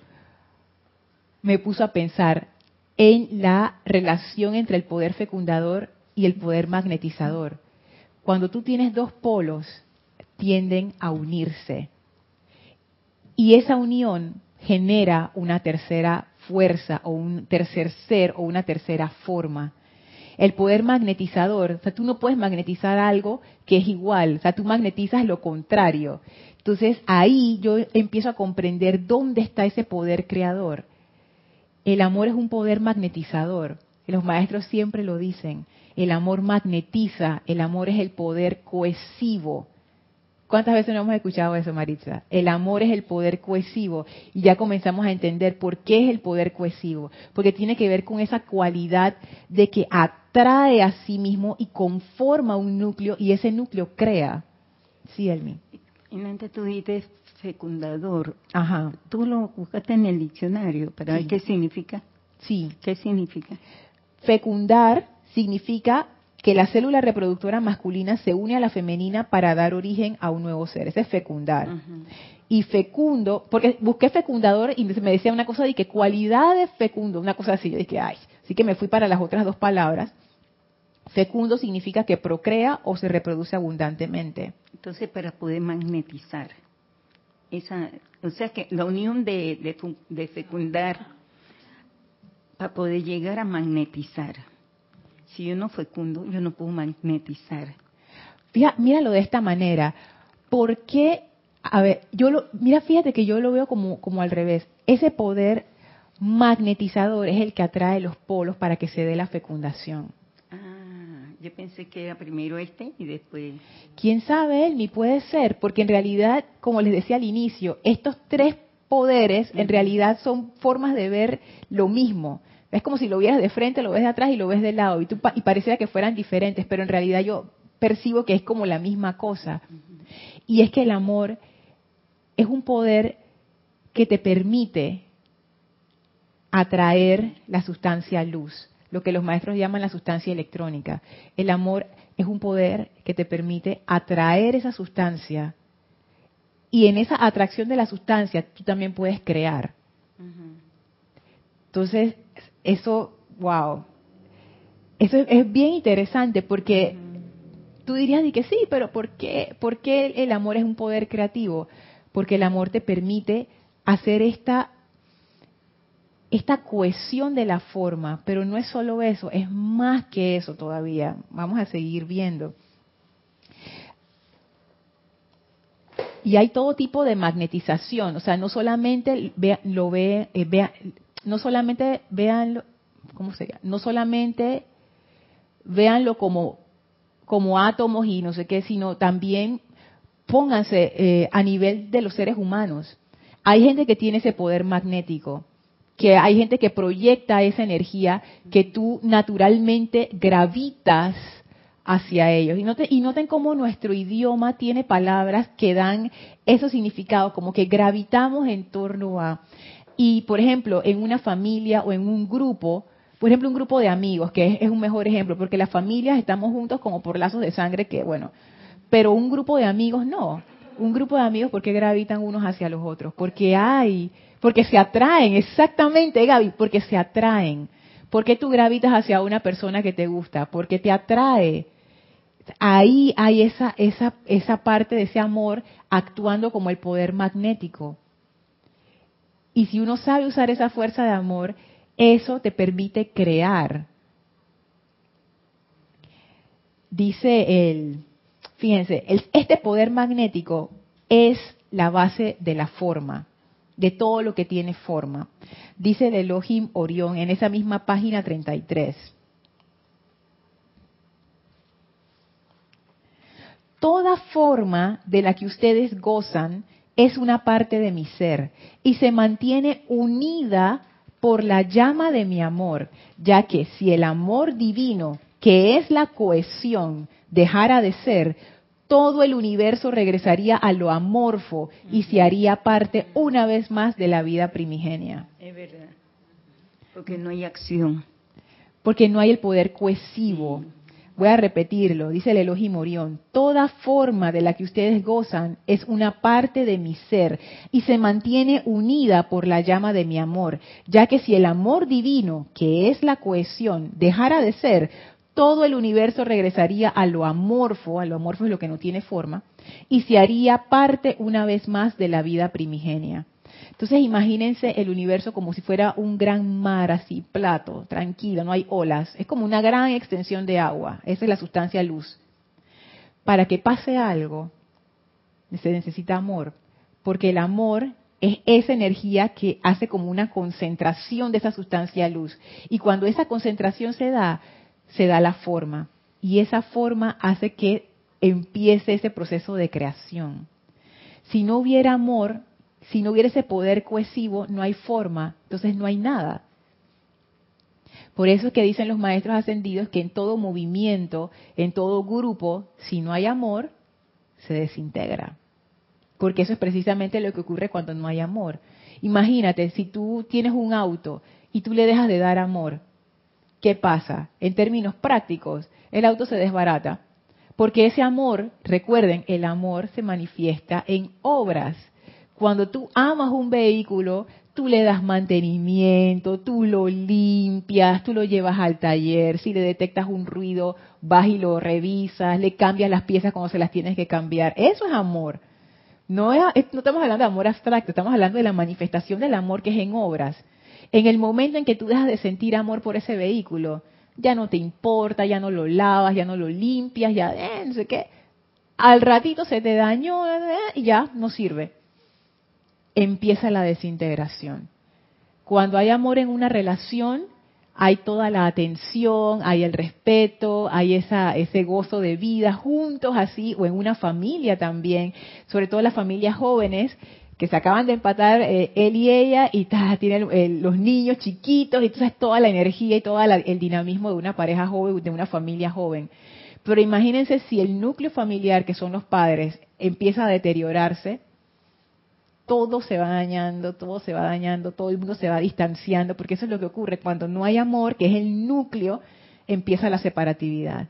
me puso a pensar en la relación entre el poder fecundador y el poder magnetizador. Cuando tú tienes dos polos, tienden a unirse. Y esa unión genera una tercera fuerza o un tercer ser o una tercera forma. El poder magnetizador, o sea, tú no puedes magnetizar algo que es igual, o sea, tú magnetizas lo contrario. Entonces ahí yo empiezo a comprender dónde está ese poder creador. El amor es un poder magnetizador. Los maestros siempre lo dicen. El amor magnetiza, el amor es el poder cohesivo. ¿Cuántas veces no hemos escuchado eso, Maritza? El amor es el poder cohesivo y ya comenzamos a entender por qué es el poder cohesivo, porque tiene que ver con esa cualidad de que atrae a sí mismo y conforma un núcleo y ese núcleo crea. Sí, Elmi. Antes tú dices fecundador. Ajá. Tú lo buscaste en el diccionario, pero ¿qué significa? Sí. ¿Qué significa? Fecundar significa que la célula reproductora masculina se une a la femenina para dar origen a un nuevo ser. Ese es fecundar. Y fecundo, porque busqué fecundador y me decía una cosa de que cualidad de fecundo, una cosa así. Yo dije, ay, así que me fui para las otras dos palabras. Fecundo significa que procrea o se reproduce abundantemente. Entonces, para poder magnetizar, esa, o sea que la unión de, de fecundar, para poder llegar a magnetizar si yo no fecundo, yo no puedo magnetizar. Fíjate, míralo de esta manera. ¿Por qué? A ver, yo lo, mira, fíjate que yo lo veo como, como al revés. Ese poder magnetizador es el que atrae los polos para que se dé la fecundación. Ah, yo pensé que era primero este y después. ¿Quién sabe, Ni Puede ser, porque en realidad, como les decía al inicio, estos tres poderes en realidad son formas de ver lo mismo. Es como si lo vieras de frente, lo ves de atrás y lo ves de lado. Y, tú, y pareciera que fueran diferentes, pero en realidad yo percibo que es como la misma cosa. Y es que el amor es un poder que te permite atraer la sustancia luz, lo que los maestros llaman la sustancia electrónica. El amor es un poder que te permite atraer esa sustancia y en esa atracción de la sustancia tú también puedes crear. Entonces, eso, wow, eso es, bien interesante porque tú dirías que sí, pero ¿por qué, ¿por qué el amor es un poder creativo? Porque el amor te permite hacer esta esta cohesión de la forma, pero no es solo eso, es más que eso todavía. Vamos a seguir viendo. Y hay todo tipo de magnetización, o sea, no solamente lo ve, eh, no solamente veanlo, ¿cómo sería? No solamente véanlo como, como átomos y no sé qué, sino también pónganse eh, a nivel de los seres humanos. Hay gente que tiene ese poder magnético, que hay gente que proyecta esa energía que tú naturalmente gravitas hacia ellos. Y noten, y noten cómo nuestro idioma tiene palabras que dan esos significados, como que gravitamos en torno a. Y, por ejemplo, en una familia o en un grupo, por ejemplo, un grupo de amigos, que es, un mejor ejemplo, porque las familias estamos juntos como por lazos de sangre, que bueno, pero un grupo de amigos no. Un grupo de amigos, ¿por qué gravitan unos hacia los otros? Porque hay, porque se atraen, exactamente, Gaby, porque se atraen. ¿Por qué tú gravitas hacia una persona que te gusta? Porque te atrae. Ahí hay esa, esa, esa parte de ese amor actuando como el poder magnético. Y si uno sabe usar esa fuerza de amor, eso te permite crear. Dice el, fíjense, este poder magnético es la base de la forma, de todo lo que tiene forma. Dice el Elohim Orión en esa misma página 33. Toda forma de la que ustedes gozan es una parte de mi ser y se mantiene unida por la llama de mi amor, ya que si el amor divino, que es la cohesión, dejara de ser, todo el universo regresaría a lo amorfo y se haría parte una vez más de la vida primigenia. Es verdad. Porque no hay acción. Porque no hay el poder cohesivo. Voy a repetirlo, dice el Elohim Morión, toda forma de la que ustedes gozan es una parte de mi ser y se mantiene unida por la llama de mi amor, ya que si el amor divino, que es la cohesión, dejara de ser, todo el universo regresaría a lo amorfo, a lo amorfo es lo que no tiene forma, y se haría parte una vez más de la vida primigenia. Entonces imagínense el universo como si fuera un gran mar así, plato, tranquilo, no hay olas. Es como una gran extensión de agua. Esa es la sustancia luz. Para que pase algo, se necesita amor. Porque el amor es esa energía que hace como una concentración de esa sustancia luz. Y cuando esa concentración se da, se da la forma. Y esa forma hace que empiece ese proceso de creación. Si no hubiera amor, si no hubiera ese poder cohesivo, no hay forma, entonces no hay nada. Por eso es que dicen los maestros ascendidos que en todo movimiento, en todo grupo, si no hay amor, se desintegra. Porque eso es precisamente lo que ocurre cuando no hay amor. Imagínate, si tú tienes un auto y tú le dejas de dar amor, ¿qué pasa? En términos prácticos, el auto se desbarata. Porque ese amor, recuerden, el amor se manifiesta en obras. Cuando tú amas un vehículo, tú le das mantenimiento, tú lo limpias, tú lo llevas al taller, si le detectas un ruido, vas y lo revisas, le cambias las piezas cuando se las tienes que cambiar. Eso es amor. No, no estamos hablando de amor abstracto, estamos hablando de la manifestación del amor que es en obras. En el momento en que tú dejas de sentir amor por ese vehículo, ya no te importa, ya no lo lavas, ya no lo limpias, ya eh, no sé qué. Al ratito se te dañó eh, y ya no sirve empieza la desintegración. Cuando hay amor en una relación, hay toda la atención, hay el respeto, hay esa, ese gozo de vida juntos así, o en una familia también, sobre todo las familias jóvenes que se acaban de empatar eh, él y ella y tienen los niños chiquitos y entonces toda la energía y todo el dinamismo de una pareja joven, de una familia joven. Pero imagínense si el núcleo familiar, que son los padres, empieza a deteriorarse, todo se va dañando, todo se va dañando, todo el mundo se va distanciando, porque eso es lo que ocurre cuando no hay amor, que es el núcleo, empieza la separatividad.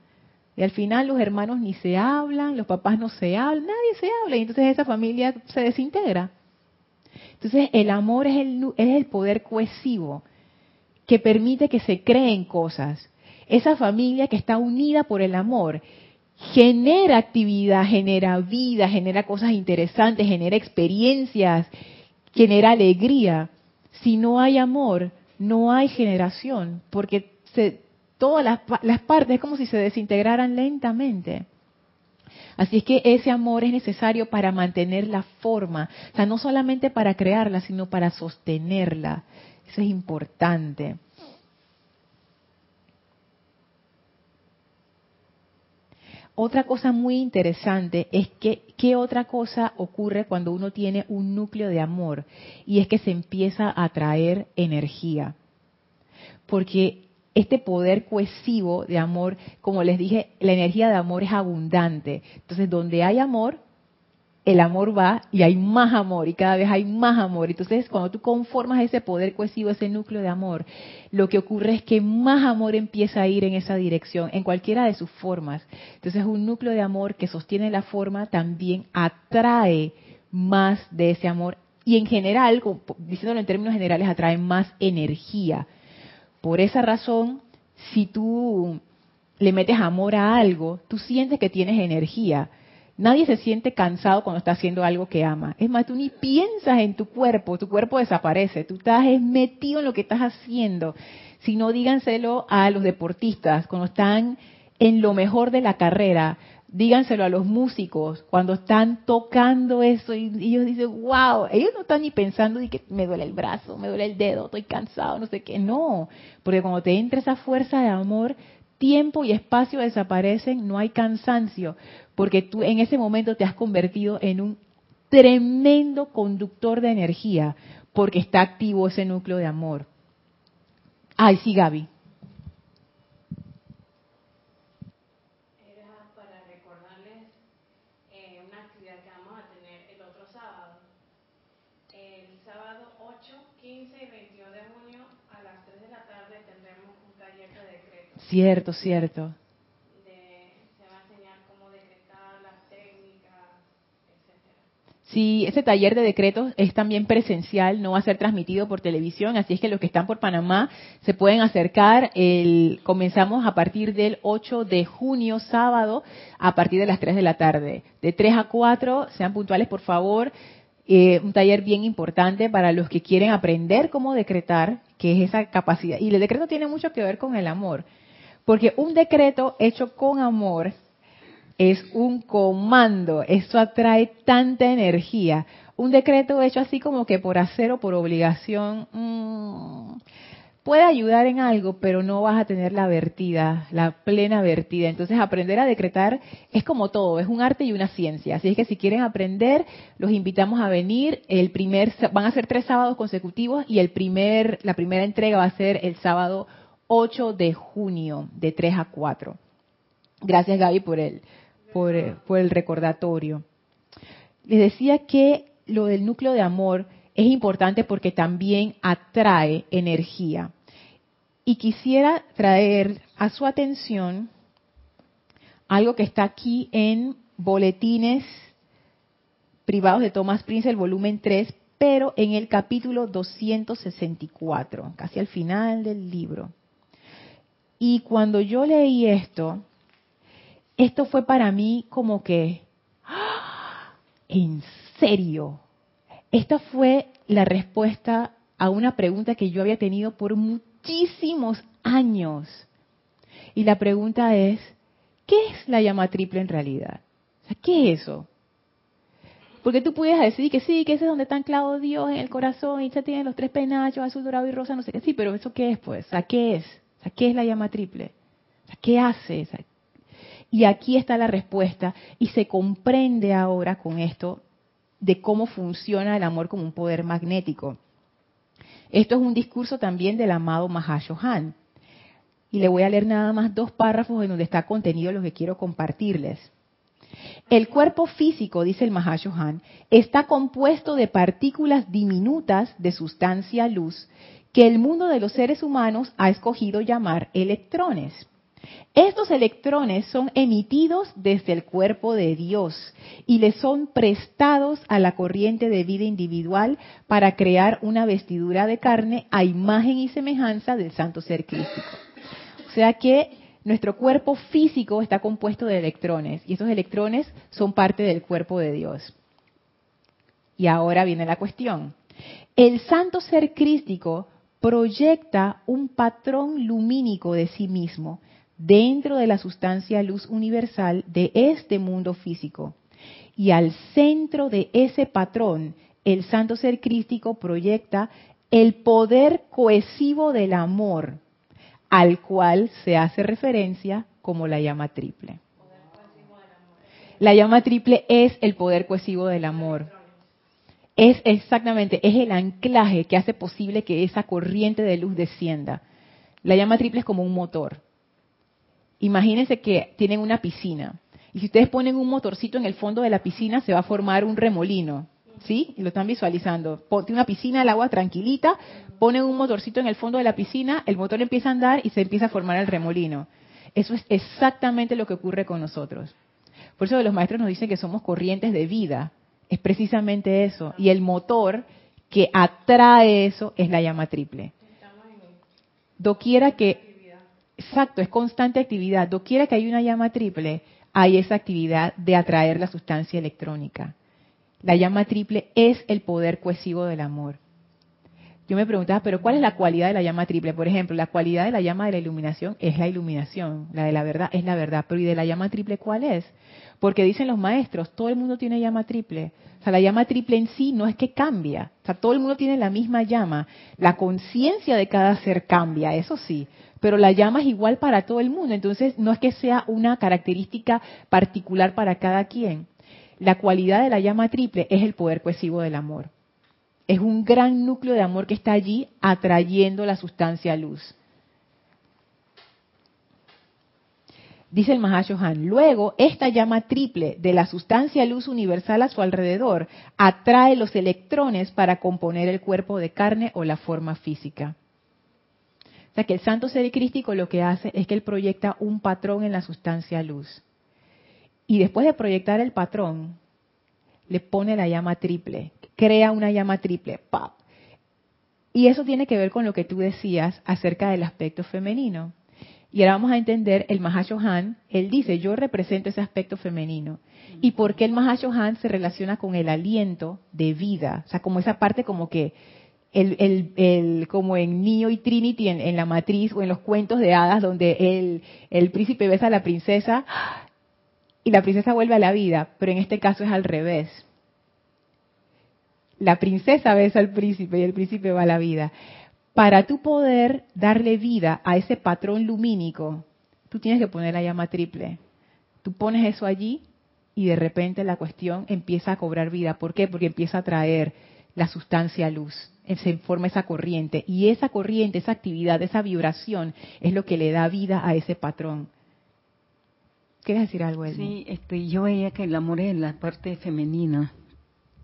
Y al final los hermanos ni se hablan, los papás no se hablan, nadie se habla, y entonces esa familia se desintegra. Entonces el amor es el, es el poder cohesivo que permite que se creen cosas. Esa familia que está unida por el amor genera actividad, genera vida, genera cosas interesantes, genera experiencias, genera alegría. Si no hay amor, no hay generación, porque todas las, las partes es como si se desintegraran lentamente. Así es que ese amor es necesario para mantener la forma, o sea, no solamente para crearla, sino para sostenerla. Eso es importante. Otra cosa muy interesante es que qué otra cosa ocurre cuando uno tiene un núcleo de amor y es que se empieza a traer energía. Porque este poder cohesivo de amor, como les dije, la energía de amor es abundante. Entonces, donde hay amor, el amor va y hay más amor y cada vez hay más amor. Entonces, cuando tú conformas ese poder cohesivo, ese núcleo de amor, lo que ocurre es que más amor empieza a ir en esa dirección, en cualquiera de sus formas. Entonces, un núcleo de amor que sostiene la forma también atrae más de ese amor y en general, diciéndolo en términos generales, atrae más energía. Por esa razón, si tú le metes amor a algo, tú sientes que tienes energía. Nadie se siente cansado cuando está haciendo algo que ama. Es más, tú ni piensas en tu cuerpo, tu cuerpo desaparece. Tú estás metido en lo que estás haciendo. Si no, díganselo a los deportistas cuando están en lo mejor de la carrera díganselo a los músicos cuando están tocando eso y, ellos dicen, wow, ellos no están ni pensando de que me duele el brazo, me duele el dedo, estoy cansado, no sé qué, no, porque cuando te entra esa fuerza de amor, tiempo y espacio desaparecen, no hay cansancio, porque tú en ese momento te has convertido en un tremendo conductor de energía, porque está activo ese núcleo de amor. Ay, sí, Gaby. Cierto, cierto. Sí, ese taller de decretos es también presencial, no va a ser transmitido por televisión, así es que los que están por Panamá se pueden acercar. El, comenzamos a partir del 8 de junio, sábado, a partir de las 3 de la tarde. De 3 a 4, sean puntuales por favor. Eh, un taller bien importante para los que quieren aprender cómo decretar, que es esa capacidad. Y el decreto tiene mucho que ver con el amor. Porque un decreto hecho con amor es un comando, eso atrae tanta energía. Un decreto hecho así como que por hacer o por obligación mm, puede ayudar en algo, pero no vas a tener la vertida, la plena vertida. Entonces aprender a decretar es como todo, es un arte y una ciencia. Así es que si quieren aprender, los invitamos a venir. El primer van a ser tres sábados consecutivos y el primer la primera entrega va a ser el sábado 8 de junio, de 3 a 4. Gracias Gaby por el, por, el recordatorio. Les decía que lo del núcleo de amor es importante porque también atrae energía. Y quisiera traer a su atención algo que está aquí en Boletines Privados de Thomas Prince, el volumen 3, pero en el capítulo 264, casi al final del libro. Y cuando yo leí esto, esto fue para mí como que. ¿en serio? Esta fue la respuesta a una pregunta que yo había tenido por muchísimos años. Y la pregunta es, ¿qué es la llama triple en realidad? ¿Qué es eso? Porque tú puedes decir que sí, que ese es donde está anclado Dios en el corazón y ya tiene los tres penachos, azul, dorado y rosa, no sé qué. Sí, pero ¿eso qué es pues? ¿A qué es? ¿Qué es la llama triple? ¿Qué hace? Y aquí está la respuesta y se comprende ahora con esto de cómo funciona el amor como un poder magnético. Esto es un discurso también del amado Mahashohan. Y le voy a leer nada más dos párrafos en donde está contenido lo que quiero compartirles. El cuerpo físico, dice el Mahashohan, está compuesto de partículas diminutas de sustancia luz que el mundo de los seres humanos ha escogido llamar electrones. Estos electrones son emitidos desde el cuerpo de Dios y le son prestados a la corriente de vida individual para crear una vestidura de carne a imagen y semejanza del santo ser crístico. O sea que nuestro cuerpo físico está compuesto de electrones y esos electrones son parte del cuerpo de Dios. Y ahora viene la cuestión. El santo ser crístico proyecta un patrón lumínico de sí mismo dentro de la sustancia luz universal de este mundo físico. Y al centro de ese patrón, el santo ser crístico proyecta el poder cohesivo del amor, al cual se hace referencia como la llama triple. La llama triple es el poder cohesivo del amor es exactamente, es el anclaje que hace posible que esa corriente de luz descienda. La llama triple es como un motor. Imagínense que tienen una piscina. Y si ustedes ponen un motorcito en el fondo de la piscina, se va a formar un remolino. ¿Sí? Y lo están visualizando. Ponte una piscina al agua tranquilita, ponen un motorcito en el fondo de la piscina, el motor empieza a andar y se empieza a formar el remolino. Eso es exactamente lo que ocurre con nosotros. Por eso los maestros nos dicen que somos corrientes de vida. Es precisamente eso. Y el motor que atrae eso es la llama triple. Doquiera que, exacto, es constante actividad. Doquiera que hay una llama triple, hay esa actividad de atraer la sustancia electrónica. La llama triple es el poder cohesivo del amor. Yo me preguntaba, pero ¿cuál es la cualidad de la llama triple? Por ejemplo, la cualidad de la llama de la iluminación es la iluminación, la de la verdad es la verdad, pero ¿y de la llama triple cuál es? Porque dicen los maestros, todo el mundo tiene llama triple. O sea, la llama triple en sí no es que cambia. O sea, todo el mundo tiene la misma llama. La conciencia de cada ser cambia, eso sí. Pero la llama es igual para todo el mundo. Entonces, no es que sea una característica particular para cada quien. La cualidad de la llama triple es el poder cohesivo del amor. Es un gran núcleo de amor que está allí atrayendo la sustancia luz. Dice el Mahashohan, luego esta llama triple de la sustancia luz universal a su alrededor atrae los electrones para componer el cuerpo de carne o la forma física. Sea que el santo ser crístico lo que hace es que él proyecta un patrón en la sustancia luz. Y después de proyectar el patrón, le pone la llama triple, crea una llama triple. ¡pap! Y eso tiene que ver con lo que tú decías acerca del aspecto femenino. Y ahora vamos a entender el Mahashohan, él dice, yo represento ese aspecto femenino. ¿Y por qué el Mahashohan se relaciona con el aliento de vida? O sea, como esa parte como que, el, como en Neo y Trinity, en, en, la matriz o en los cuentos de hadas, donde el, el príncipe besa a la princesa y la princesa vuelve a la vida, pero en este caso es al revés. La princesa besa al príncipe y el príncipe va a la vida para tú poder darle vida a ese patrón lumínico, tú tienes que poner la llama triple. Tú pones eso allí y de repente la cuestión empieza a cobrar vida. ¿Por qué? Porque empieza a traer la sustancia luz, se forma esa corriente y esa corriente, esa actividad, esa vibración es lo que le da vida a ese patrón. ¿Quieres decir algo? Sí, este, yo veía que el amor es la parte femenina.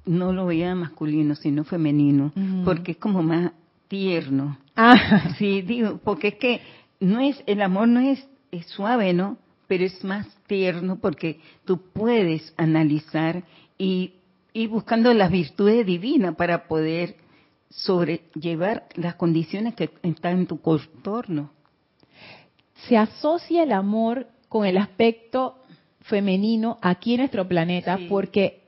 No lo veía masculino, sino femenino, porque es como más tierno. Ah. Sí, digo, porque es que no es, el amor no es, suave, ¿no? Pero es más tierno porque tú puedes analizar y ir buscando las virtudes divinas para poder sobrellevar las condiciones que están en tu contorno. Se asocia el amor con el aspecto femenino aquí en nuestro planeta porque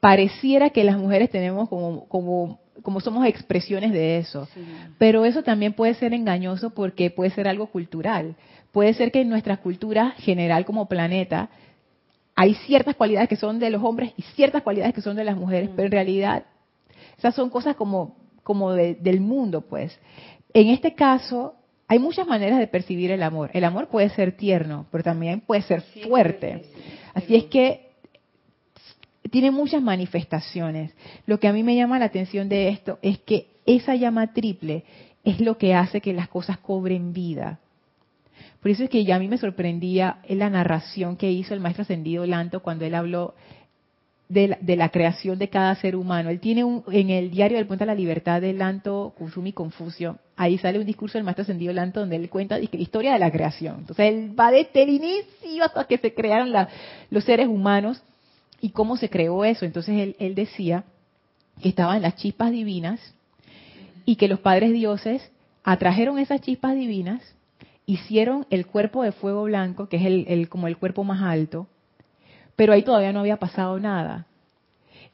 pareciera que las mujeres tenemos como, como como somos expresiones de eso. Pero eso también puede ser engañoso porque puede ser algo cultural. Puede ser que en nuestra cultura general como planeta hay ciertas cualidades que son de los hombres y ciertas cualidades que son de las mujeres, pero en realidad esas son cosas como, como del mundo, pues. En este caso, hay muchas maneras de percibir el amor. El amor puede ser tierno, pero también puede ser fuerte. Así es que tiene muchas manifestaciones. Lo que a mí me llama la atención de esto es que esa llama triple es lo que hace que las cosas cobren vida. Por eso es que ya a mí me sorprendía la narración que hizo el maestro ascendido Lanto cuando él habló de la, creación de cada ser humano. Él tiene un, en el diario del Puente a la Libertad de Lanto, Kusumi Confucio, ahí sale un discurso del maestro ascendido Lanto donde él cuenta la historia de la creación. Entonces él va desde el inicio hasta que se crearon los seres humanos y cómo se creó eso. Entonces él, decía que estaban las chispas divinas y que los padres dioses atrajeron esas chispas divinas, hicieron el cuerpo de fuego blanco, que es el, como el cuerpo más alto, pero ahí todavía no había pasado nada.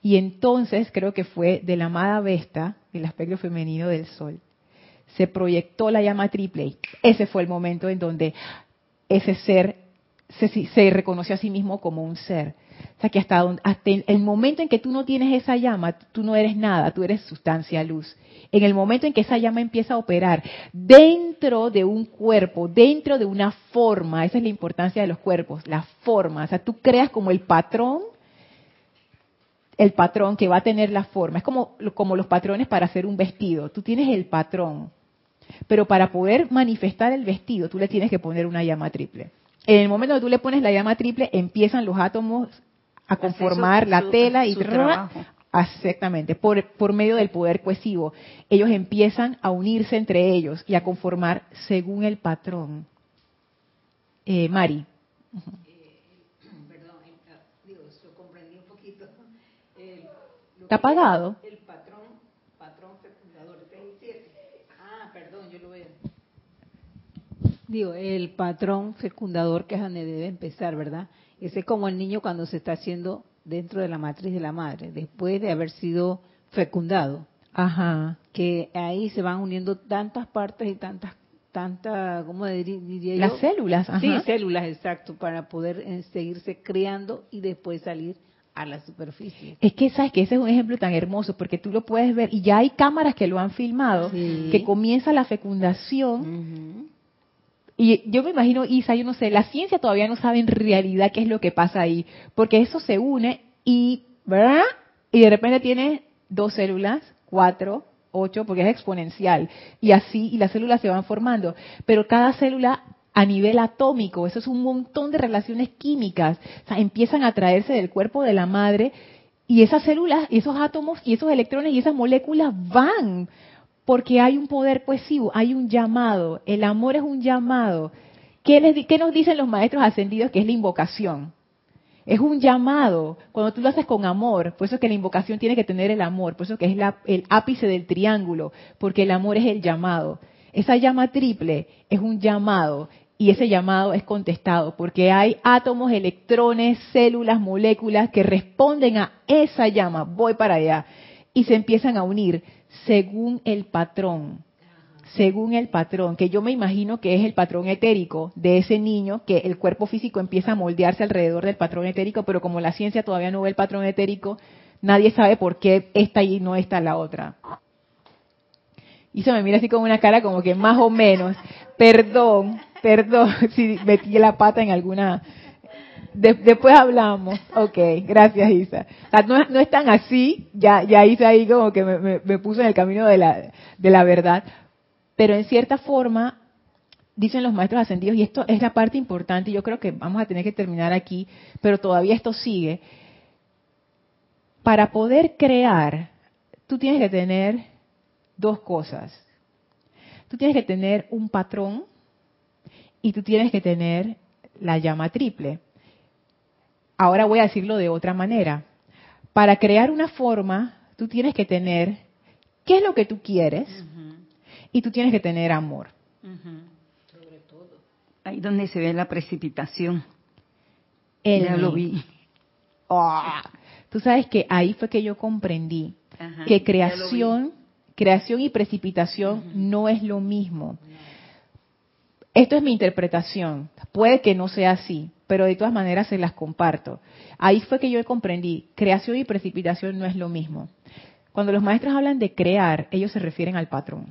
Y entonces creo que fue de la amada Vesta, el aspecto femenino del sol, se proyectó la llama triple y ese fue el momento en donde ese ser se, se reconoció a sí mismo como un ser. O sea que hasta, el momento en que tú no tienes esa llama, tú no eres nada, tú eres sustancia luz. En el momento en que esa llama empieza a operar dentro de un cuerpo, dentro de una forma, esa es la importancia de los cuerpos, la forma. O sea, tú creas como el patrón, el patrón que va a tener la forma. Es como, como los patrones para hacer un vestido. Tú tienes el patrón. Pero para poder manifestar el vestido, tú le tienes que poner una llama triple. En el momento que tú le pones la llama triple, empiezan los átomos a conformar la tela y Exactamente, por, por medio del poder cohesivo. Ellos empiezan a unirse entre ellos y a conformar según el patrón. Eh, Mari. ¿Está apagado? El patrón, patrón fecundador, Ah, perdón, yo lo veo. Digo, el patrón fecundador que es donde debe empezar, ¿verdad? Ese es como el niño cuando se está haciendo dentro de la matriz de la madre, después de haber sido fecundado. Ajá. Que ahí se van uniendo tantas partes y tantas, tantas, ¿cómo diría yo? Las células, ajá. Sí, células, exacto, para poder eh, seguirse creando y después salir a la superficie. Es que sabes que ese es un ejemplo tan hermoso porque tú lo puedes ver y ya hay cámaras que lo han filmado, que comienza la fecundación. Y yo me imagino, Isa, yo no sé, la ciencia todavía no sabe en realidad qué es lo que pasa ahí, porque eso se une y, ¿verdad? Y de repente tiene dos células, cuatro, ocho, porque es exponencial, y así, y las células se van formando, pero cada célula a nivel atómico, eso es un montón de relaciones químicas, o sea, empiezan a traerse del cuerpo de la madre y esas células, y esos átomos y esos electrones y esas moléculas van, porque hay un poder cohesivo, hay un llamado, el amor es un llamado. ¿Qué, les, ¿Qué nos dicen los maestros ascendidos que es la invocación? Es un llamado, cuando tú lo haces con amor, por eso es que la invocación tiene que tener el amor, por eso que es el ápice del triángulo, porque el amor es el llamado. Esa llama triple es un llamado y ese llamado es contestado porque hay átomos, electrones, células, moléculas que responden a esa llama, voy para allá, y se empiezan a unir según el patrón, según el patrón, que yo me imagino que es el patrón etérico de ese niño, que el cuerpo físico empieza a moldearse alrededor del patrón etérico, pero como la ciencia todavía no ve el patrón etérico, nadie sabe por qué esta y no está la otra. Y se me mira así con una cara como que más o menos, perdón, Perdón si metí la pata en alguna... después hablamos. Ok, gracias Isa. no, es tan así, ya, ya Isa ahí como que me, me, puso en el camino de la, de la verdad. Pero en cierta forma, dicen los maestros ascendidos, y esto es la parte importante, yo creo que vamos a tener que terminar aquí, pero todavía esto sigue. Para poder crear, tú tienes que tener dos cosas. Tú tienes que tener un patrón y tú tienes que tener la llama triple. Ahora voy a decirlo de otra manera. Para crear una forma, tú tienes que tener qué es lo que tú quieres y tú tienes que tener amor. Sobre todo. Ahí donde se ve la precipitación. ya lo vi. Ah, tú sabes que ahí fue que yo comprendí que creación, creación y precipitación no es lo mismo. Esto es mi interpretación. Puede que no sea así, pero de todas maneras se las comparto. Ahí fue que yo comprendí, creación y precipitación no es lo mismo. Cuando los maestros hablan de crear, ellos se refieren al patrón.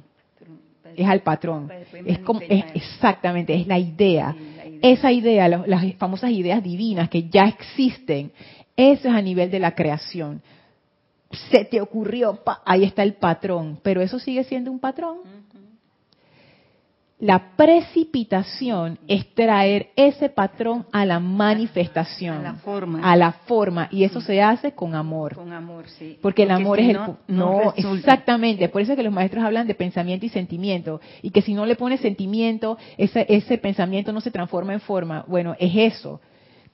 Es al patrón. Es como, exactamente, es la idea. Esa idea, las famosas ideas divinas que ya existen, eso es a nivel de la creación. Se te ocurrió, ahí está el patrón, pero eso sigue siendo un patrón la precipitación es traer ese patrón a la manifestación, a la forma, a la forma y eso se hace con amor. Con amor, sí. Porque, el amor es el no, exactamente, por eso es que los maestros hablan de pensamiento y sentimiento y que si no le pones sentimiento, ese ese pensamiento no se transforma en forma. Bueno, es eso.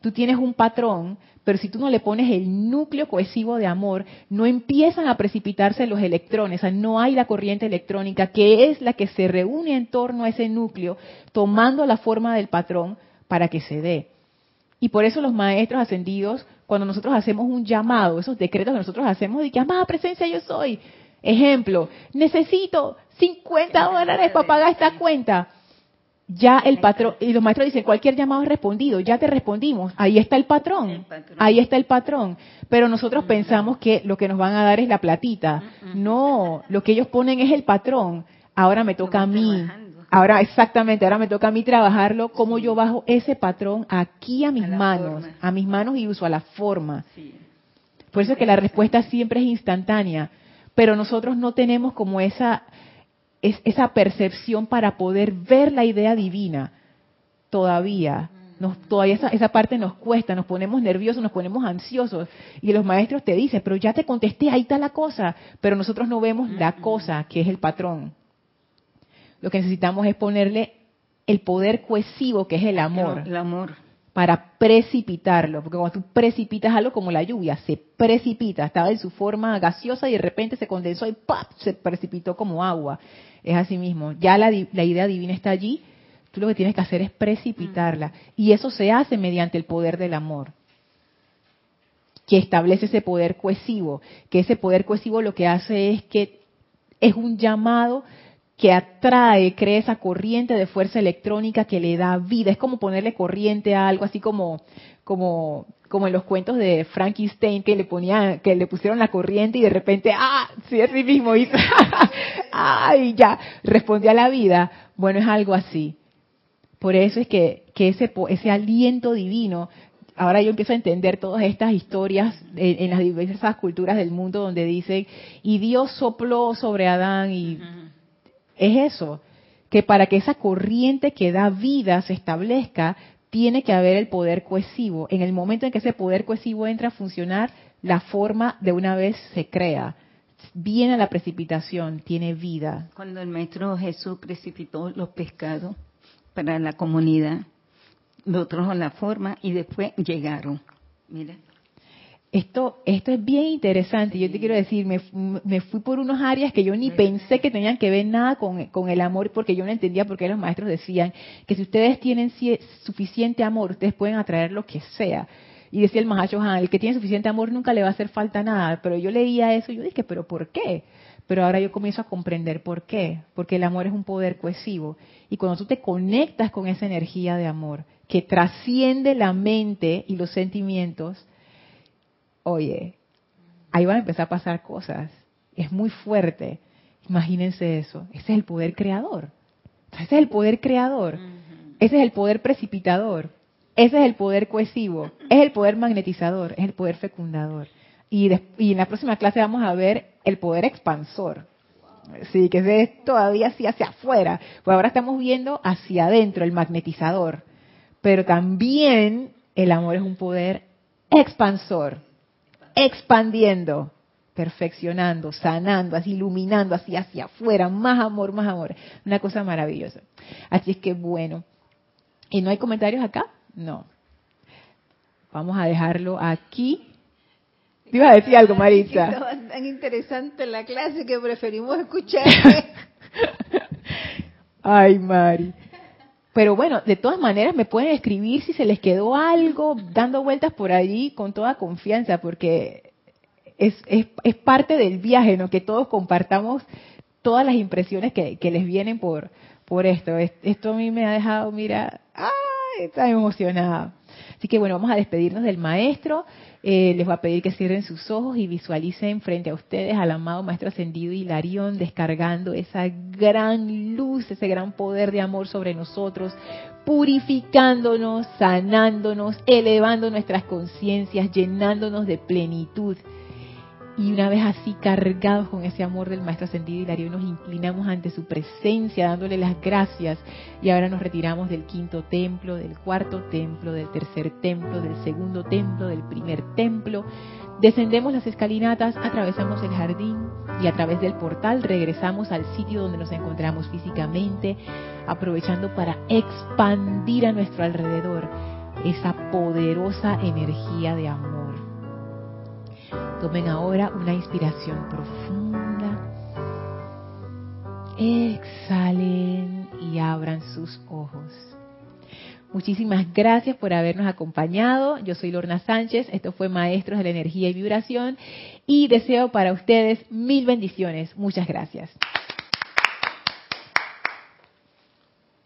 Tú tienes un patrón, pero si tú no le pones el núcleo cohesivo de amor, no empiezan a precipitarse los electrones, o sea, no hay la corriente electrónica que es la que se reúne en torno a ese núcleo, tomando la forma del patrón para que se dé. Y por eso los maestros ascendidos, cuando nosotros hacemos un llamado, esos decretos que nosotros hacemos de que amada presencia yo soy, ejemplo, necesito 50 dólares para pagar esta cuenta ya el patrón, y los maestros dicen, cualquier llamado es respondido, ya te respondimos, ahí está el patrón, ahí está el patrón. Pero nosotros pensamos que lo que nos van a dar es la platita. No, lo que ellos ponen es el patrón. Ahora me toca a mí. Ahora, exactamente, ahora me toca a mí trabajarlo, como yo bajo ese patrón aquí a mis manos, a mis manos y uso a la forma. Por eso es que la respuesta siempre es instantánea, pero nosotros no tenemos como esa es esa percepción para poder ver la idea divina. Todavía, nos, todavía esa, esa, parte nos cuesta, nos ponemos nerviosos, nos ponemos ansiosos. Y los maestros te dicen, pero ya te contesté, ahí está la cosa. Pero nosotros no vemos la cosa, que es el patrón. Lo que necesitamos es ponerle el poder cohesivo, que es el amor. El amor. Para precipitarlo. Porque cuando tú precipitas algo como la lluvia, se precipita. Estaba en su forma gaseosa y de repente se condensó y ¡pap! se precipitó como agua. Es así mismo. Ya la, la idea divina está allí. Tú lo que tienes que hacer es precipitarla. Y eso se hace mediante el poder del amor que establece ese poder cohesivo, que ese poder cohesivo lo que hace es que es un llamado que atrae, crea esa corriente de fuerza electrónica que le da vida. Es como ponerle corriente a algo, así como, como, como en los cuentos de Frankenstein que le ponía, que le pusieron la corriente y de repente, ah, sí, así mismo hizo, ay, ya, respondió a la vida. Bueno, es algo así. Por eso es que, que ese, ese aliento divino ahora yo empiezo a entender todas estas historias en, las diversas culturas del mundo donde dicen, y Dios sopló sobre Adán y es eso, que para que esa corriente que da vida se establezca, tiene que haber el poder cohesivo. En el momento en que ese poder cohesivo entra a funcionar, la forma de una vez se crea. Viene la precipitación, tiene vida. Cuando el Maestro Jesús precipitó los pescados para la comunidad, trajo la forma y después llegaron. Mira. Esto, esto es bien interesante. Yo te quiero decir, me, me, fui por unas áreas que yo ni pensé que tenían que ver nada con, con, el amor, porque yo no entendía por qué los maestros decían que si ustedes tienen suficiente amor, ustedes pueden atraer lo que sea. Y decía el Mahacho Han, el que tiene suficiente amor nunca le va a hacer falta nada. Pero yo leía eso y yo dije, pero ¿por qué? Pero ahora yo comienzo a comprender por qué. Porque el amor es un poder cohesivo. Y cuando tú te conectas con esa energía de amor, que trasciende la mente y los sentimientos, oye, ahí van a empezar a pasar cosas. Es muy fuerte. Imagínense eso. Ese es el poder creador. Ese es el poder creador. Ese es el poder precipitador. Ese es el poder cohesivo. Es el poder magnetizador. Es el poder fecundador. Y, en la próxima clase vamos a ver el poder expansor. Sí, que es todavía así hacia afuera. Pues ahora estamos viendo hacia adentro el magnetizador. Pero también el amor es un poder expansor expandiendo, perfeccionando, sanando, así iluminando, así hacia afuera, más amor, más amor. Una cosa maravillosa. Así es que bueno. ¿Y no hay comentarios acá? No. Vamos a dejarlo aquí. ¿Te iba a decir algo, Maritza? Estaba tan interesante la clase que preferimos escuchar. Ay, Mari. Pero bueno, de todas maneras me pueden escribir si se les quedó algo dando vueltas por allí con toda confianza, porque es, es, es parte del viaje, ¿no? Que todos compartamos todas las impresiones que, que les vienen por, por esto. Esto a mí me ha dejado, mira, ¡ay! Está emocionada. Así que bueno, vamos a despedirnos del maestro. Eh, les voy a pedir que cierren sus ojos y visualicen frente a ustedes al amado Maestro Ascendido Hilarión descargando esa gran luz, ese gran poder de amor sobre nosotros, purificándonos, sanándonos, elevando nuestras conciencias, llenándonos de plenitud y una vez así cargados con ese amor del Maestro Ascendido Hilario, nos inclinamos ante su presencia, dándole las gracias. Y ahora nos retiramos del quinto templo, del cuarto templo, del tercer templo, del segundo templo, del primer templo. Descendemos las escalinatas, atravesamos el jardín y a través del portal regresamos al sitio donde nos encontramos físicamente, aprovechando para expandir a nuestro alrededor esa poderosa energía de amor Tomen ahora una inspiración profunda. Exhalen y abran sus ojos. Muchísimas gracias por habernos acompañado. Yo soy Lorna Sánchez. Esto fue Maestros de la Energía y Vibración. Y deseo para ustedes mil bendiciones. Muchas gracias.